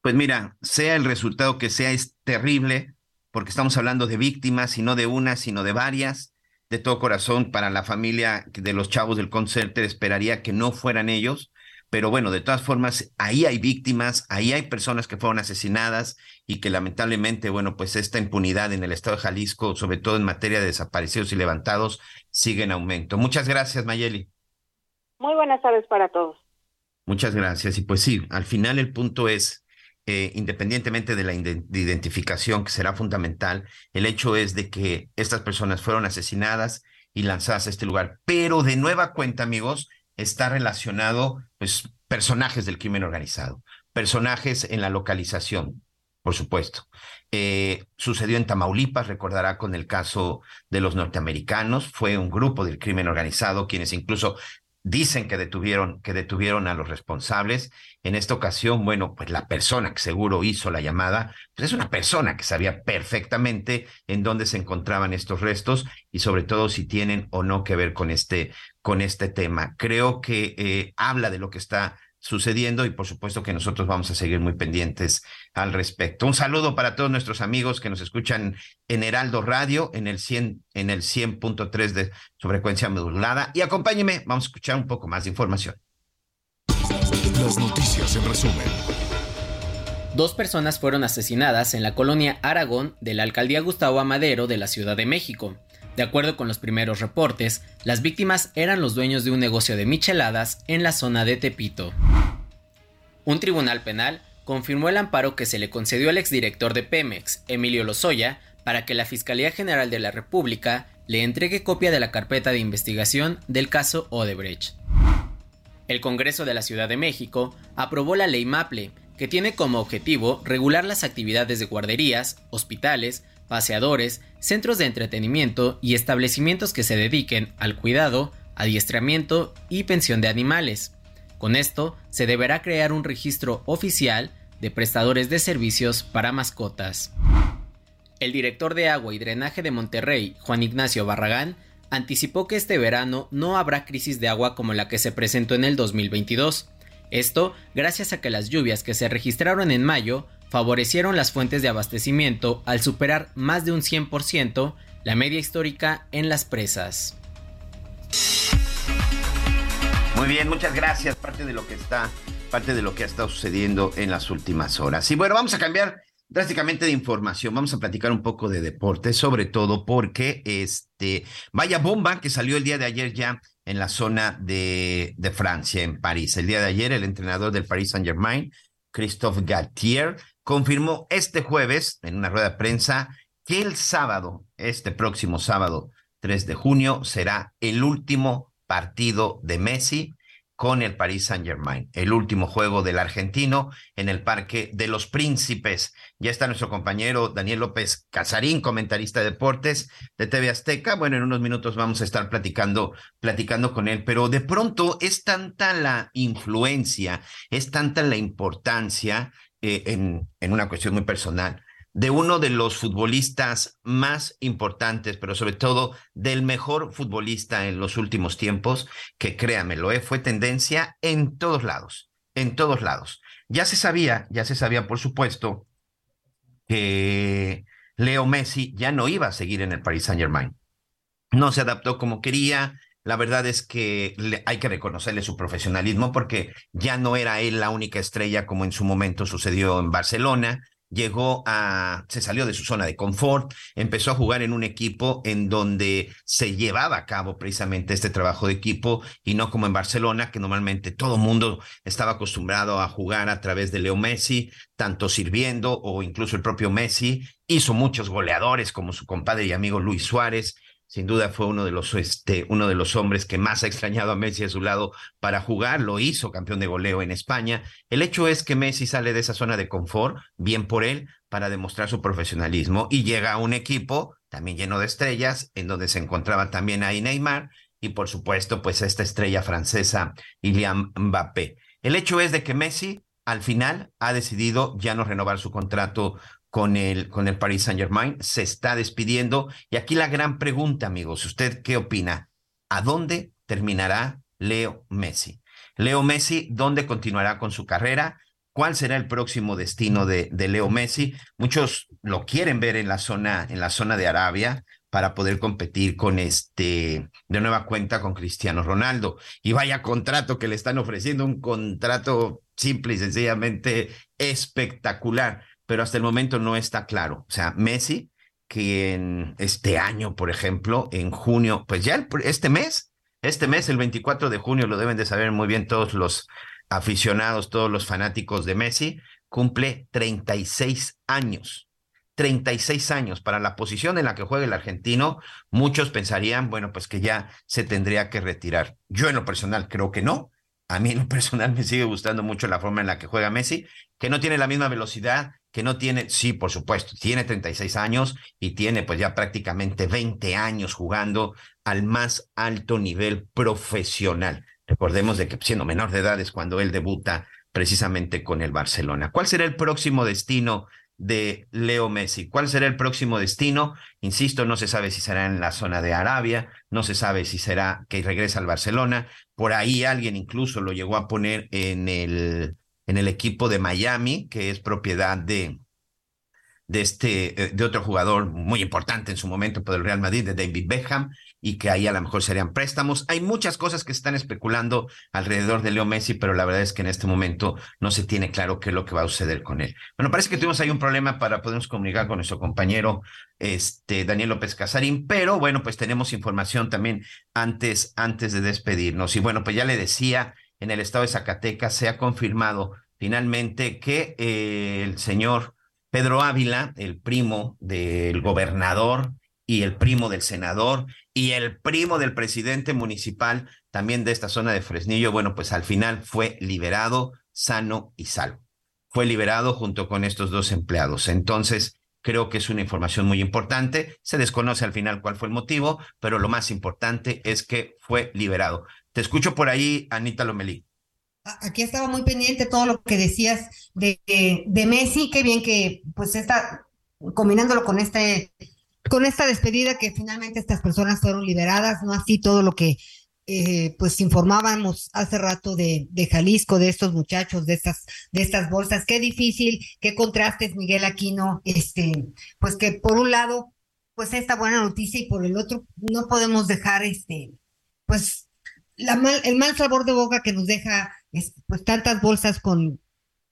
Pues mira, sea el resultado que sea, es terrible, porque estamos hablando de víctimas y no de una, sino de varias. De todo corazón, para la familia de los chavos del concierto, esperaría que no fueran ellos, pero bueno, de todas formas, ahí hay víctimas, ahí hay personas que fueron asesinadas y que lamentablemente, bueno, pues esta impunidad en el estado de Jalisco, sobre todo en materia de desaparecidos y levantados, sigue en aumento. Muchas gracias, Mayeli. Muy buenas tardes para todos. Muchas gracias. Y pues sí, al final el punto es, eh, independientemente de la identificación, que será fundamental, el hecho es de que estas personas fueron asesinadas y lanzadas a este lugar. Pero de nueva cuenta, amigos, está relacionado, pues, personajes del crimen organizado, personajes en la localización, por supuesto. Eh, sucedió en Tamaulipas, recordará con el caso de los norteamericanos, fue un grupo del crimen organizado quienes incluso dicen que detuvieron, que detuvieron a los responsables. En esta ocasión, bueno, pues la persona que seguro hizo la llamada, pues es una persona que sabía perfectamente en dónde se encontraban estos restos y sobre todo si tienen o no que ver con este, con este tema. Creo que eh, habla de lo que está sucediendo y por supuesto que nosotros vamos a seguir muy pendientes al respecto. Un saludo para todos nuestros amigos que nos escuchan en Heraldo Radio en el 100 en el 100.3 de su frecuencia modulada y acompáñeme, vamos a escuchar un poco más de información. Las noticias en resumen. Dos personas fueron asesinadas en la colonia Aragón de la alcaldía Gustavo Amadero de la Ciudad de México. De acuerdo con los primeros reportes, las víctimas eran los dueños de un negocio de micheladas en la zona de Tepito. Un tribunal penal confirmó el amparo que se le concedió al exdirector de Pemex, Emilio Lozoya, para que la Fiscalía General de la República le entregue copia de la carpeta de investigación del caso Odebrecht. El Congreso de la Ciudad de México aprobó la ley MAPLE, que tiene como objetivo regular las actividades de guarderías, hospitales, paseadores, centros de entretenimiento y establecimientos que se dediquen al cuidado, adiestramiento y pensión de animales. Con esto, se deberá crear un registro oficial de prestadores de servicios para mascotas. El director de agua y drenaje de Monterrey, Juan Ignacio Barragán, anticipó que este verano no habrá crisis de agua como la que se presentó en el 2022. Esto gracias a que las lluvias que se registraron en mayo favorecieron las fuentes de abastecimiento al superar más de un 100% la media histórica en las presas. Muy bien, muchas gracias. Parte de lo que está, parte de lo que ha estado sucediendo en las últimas horas. Y bueno, vamos a cambiar drásticamente de información. Vamos a platicar un poco de deporte, sobre todo porque este vaya bomba que salió el día de ayer ya en la zona de, de Francia, en París. El día de ayer, el entrenador del Paris Saint Germain, Christophe Galtier, confirmó este jueves en una rueda de prensa que el sábado, este próximo sábado 3 de junio, será el último partido de Messi con el Paris Saint Germain, el último juego del argentino en el Parque de los Príncipes. Ya está nuestro compañero Daniel López Casarín, comentarista de deportes de TV Azteca. Bueno, en unos minutos vamos a estar platicando, platicando con él, pero de pronto es tanta la influencia, es tanta la importancia eh, en, una cuestión muy personal de uno de los futbolistas más importantes, pero sobre todo del mejor futbolista en los últimos tiempos, que créamelo, ¿eh? fue tendencia en todos lados, en todos lados. Ya se sabía, ya se sabía, por supuesto, que Leo Messi ya no iba a seguir en el Paris Saint Germain. No se adaptó como quería, la verdad es que hay que reconocerle su profesionalismo porque ya no era él la única estrella como en su momento sucedió en Barcelona. Llegó a, se salió de su zona de confort, empezó a jugar en un equipo en donde se llevaba a cabo precisamente este trabajo de equipo y no como en Barcelona, que normalmente todo mundo estaba acostumbrado a jugar a través de Leo Messi, tanto sirviendo o incluso el propio Messi, hizo muchos goleadores como su compadre y amigo Luis Suárez, sin duda fue uno de los este, uno de los hombres que más ha extrañado a Messi a su lado para jugar, lo hizo campeón de goleo en España. El hecho es que Messi sale de esa zona de confort, bien por él, para demostrar su profesionalismo y llega a un equipo también lleno de estrellas, en donde se encontraba también ahí Neymar y por supuesto pues esta estrella francesa Iliam Mbappé. El hecho es de que Messi al final ha decidido ya no renovar su contrato con el, con el Paris Saint Germain, se está despidiendo. Y aquí la gran pregunta, amigos, ¿usted qué opina? ¿A dónde terminará Leo Messi? Leo Messi, ¿dónde continuará con su carrera? ¿Cuál será el próximo destino de, de Leo Messi? Muchos lo quieren ver en la zona, en la zona de Arabia para poder competir con este, de nueva cuenta con Cristiano Ronaldo. Y vaya contrato que le están ofreciendo, un contrato simple y sencillamente espectacular pero hasta el momento no está claro. O sea, Messi, que en este año, por ejemplo, en junio, pues ya este mes, este mes, el 24 de junio, lo deben de saber muy bien todos los aficionados, todos los fanáticos de Messi, cumple 36 años. 36 años para la posición en la que juega el argentino, muchos pensarían, bueno, pues que ya se tendría que retirar. Yo en lo personal creo que no. A mí en lo personal me sigue gustando mucho la forma en la que juega Messi, que no tiene la misma velocidad, que no tiene, sí, por supuesto, tiene 36 años y tiene pues ya prácticamente 20 años jugando al más alto nivel profesional. Recordemos de que siendo menor de edad es cuando él debuta precisamente con el Barcelona. ¿Cuál será el próximo destino de Leo Messi? ¿Cuál será el próximo destino? Insisto, no se sabe si será en la zona de Arabia, no se sabe si será que regresa al Barcelona. Por ahí alguien incluso lo llegó a poner en el en el equipo de Miami, que es propiedad de, de, este, eh, de otro jugador muy importante en su momento por el Real Madrid, de David Beckham, y que ahí a lo mejor serían préstamos. Hay muchas cosas que se están especulando alrededor de Leo Messi, pero la verdad es que en este momento no se tiene claro qué es lo que va a suceder con él. Bueno, parece que tuvimos ahí un problema para podernos comunicar con nuestro compañero este, Daniel López Casarín, pero bueno, pues tenemos información también antes, antes de despedirnos. Y bueno, pues ya le decía, en el estado de Zacatecas se ha confirmado finalmente que eh, el señor Pedro Ávila, el primo del gobernador y el primo del senador y el primo del presidente municipal también de esta zona de Fresnillo, bueno, pues al final fue liberado sano y salvo. Fue liberado junto con estos dos empleados. Entonces, creo que es una información muy importante. Se desconoce al final cuál fue el motivo, pero lo más importante es que fue liberado. Te escucho por ahí, Anita Lomelí. Aquí estaba muy pendiente todo lo que decías de, Messi, qué bien que pues está combinándolo con este con esta despedida que finalmente estas personas fueron liberadas, no así todo lo que eh, pues informábamos hace rato de, de, Jalisco, de estos muchachos, de estas, de estas bolsas. Qué difícil, qué contrastes, Miguel Aquino, este, pues que por un lado, pues esta buena noticia y por el otro, no podemos dejar este, pues la mal, el mal sabor de boca que nos deja pues tantas bolsas con,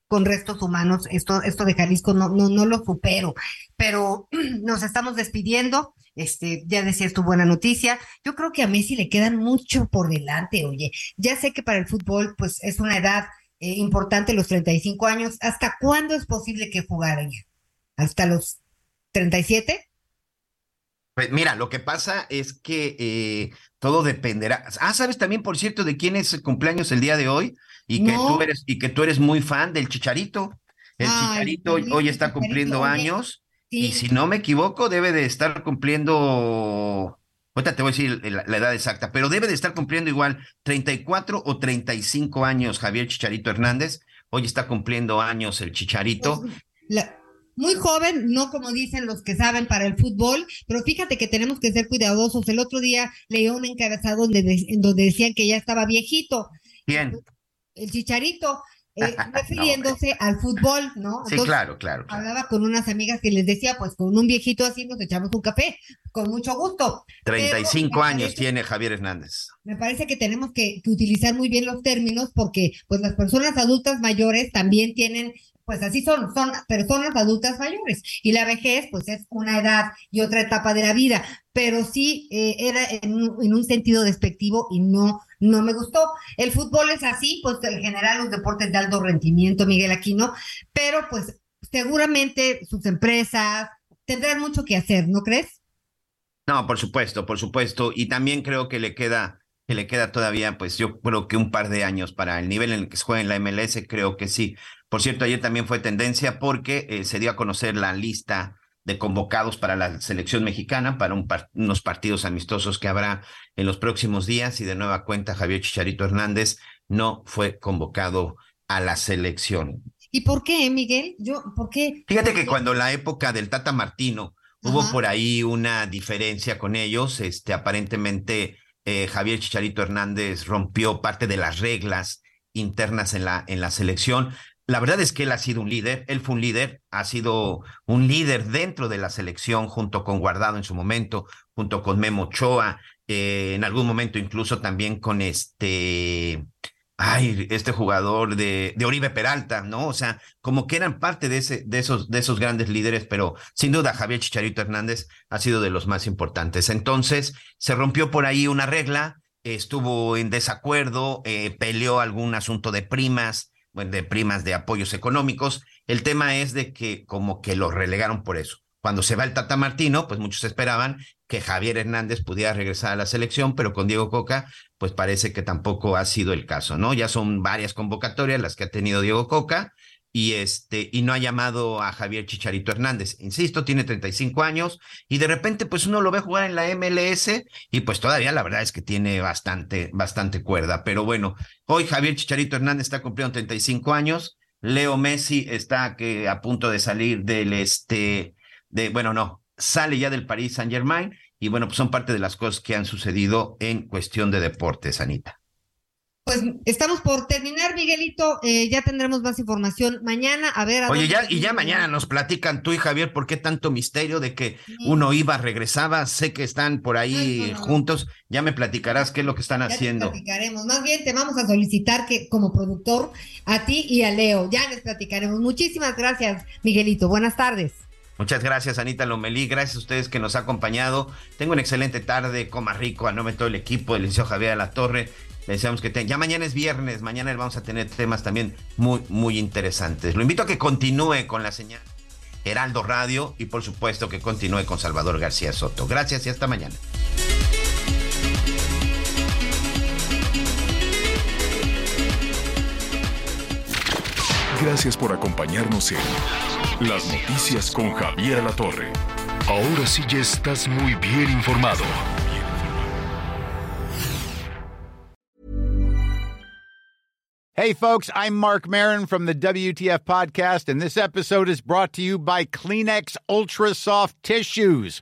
con restos humanos, esto, esto de Jalisco no, no, no lo supero, pero nos estamos despidiendo, este, ya decías tu buena noticia, yo creo que a Messi le quedan mucho por delante, oye, ya sé que para el fútbol pues es una edad eh, importante, los 35 años, ¿hasta cuándo es posible que jugara ya? ¿Hasta los 37? Pues mira, lo que pasa es que eh, todo dependerá. Ah, ¿sabes también, por cierto, de quién es el cumpleaños el día de hoy? Y que tú eres, y que tú eres muy fan del Chicharito. El Chicharito hoy, está cumpliendo años. Y si no me equivoco, debe de estar cumpliendo. Ahorita te voy a decir la, edad exacta, pero debe de estar cumpliendo igual 34 o 35 años Javier Chicharito Hernández. Hoy está cumpliendo años el Chicharito. Pues, muy joven, no como dicen los que saben para el fútbol, pero fíjate que tenemos que ser cuidadosos. El otro día leí un encabezado donde, en donde decían que ya estaba viejito. ¿Quién? El chicharito. Eh, refiriéndose al fútbol, ¿no? sí, claro, claro, Hablaba con unas amigas que les decía, pues con un viejito así nos echamos un café, con mucho gusto. 35 años tiene Javier Hernández. Me parece que tenemos que, que, utilizar muy bien los términos porque pues las personas adultas mayores también tienen pues así son, son personas adultas mayores. Y la vejez, pues es una edad y otra etapa de la vida, pero sí eh, era en un, sentido despectivo y no, no me gustó. El fútbol es así, pues en general los deportes de alto rendimiento, Miguel Aquino, pero pues seguramente sus empresas tendrán mucho que hacer, ¿no crees? No, por supuesto, por supuesto. Y también creo que le queda que le queda todavía, pues yo creo que un par de años para el nivel en el que se juega en la MLS, creo que sí. Por cierto, ayer también fue tendencia porque eh, se dio a conocer la lista de convocados para la selección mexicana, para unos partidos amistosos que habrá en los próximos días y de nueva cuenta Javier Chicharito Hernández no fue convocado a la selección. ¿Y por qué, Miguel? Yo, ¿por qué? Fíjate que cuando la época del Tata Martino hubo por ahí una diferencia con ellos, este aparentemente eh, Javier Chicharito Hernández rompió parte de las reglas internas en la, en la selección. La verdad es que él ha sido un líder, él fue un líder, ha sido un líder dentro de la selección junto con Guardado en su momento, junto con Memo Ochoa, eh, en algún momento incluso también con este, ay, este jugador de, de, Oribe Peralta, ¿no? O sea, como que eran parte de, ese, de, esos, de esos grandes líderes, pero sin duda Javier Chicharito Hernández ha sido de los más importantes. Entonces, se rompió por ahí una regla, estuvo en desacuerdo, eh, peleó algún asunto de primas, de primas de apoyos económicos. El tema es de que como que lo relegaron por eso. Cuando se va el Tata Martino, pues muchos esperaban que Javier Hernández pudiera regresar a la selección, pero con Diego Coca, pues parece que tampoco ha sido el caso, ¿no? Ya son varias convocatorias las que ha tenido Diego Coca y este y no ha llamado a Javier Chicharito Hernández. Insisto, tiene 35 años y de repente pues uno lo ve jugar en la MLS y pues todavía la verdad es que tiene bastante bastante cuerda, pero bueno, hoy Javier Chicharito Hernández está cumpliendo 35 años, Leo Messi está que a punto de salir del este de bueno, no, sale ya del Paris Saint-Germain y bueno, pues son parte de las cosas que han sucedido en cuestión de deportes, Anita. Pues estamos por terminar, Miguelito. Eh, ya tendremos más información mañana. A ver. Oye, ya, y ya mañana nos platican tú y Javier por qué tanto misterio de que uno iba, regresaba. Sé que están por ahí juntos. Ya me platicarás qué es lo que están haciendo. platicaremos. Más bien te vamos a solicitar que, como productor, a ti y a Leo, ya les platicaremos. Muchísimas gracias, Miguelito. Buenas tardes. Muchas gracias, Anita Lomelí. Gracias a ustedes que nos ha acompañado. Tengo una excelente tarde. Coma rico. A nombre de todo el equipo del Liceo Javier de la Torre. Deseamos que. Ya mañana es viernes, mañana vamos a tener temas también muy, muy interesantes. Lo invito a que continúe con la señal Heraldo Radio y por supuesto que continúe con Salvador García Soto. Gracias y hasta mañana. Gracias por acompañarnos en Las Noticias con Javier La Torre. Ahora sí ya estás muy bien informado. Hey, folks, I'm Mark Marin from the WTF Podcast, and this episode is brought to you by Kleenex Ultra Soft Tissues,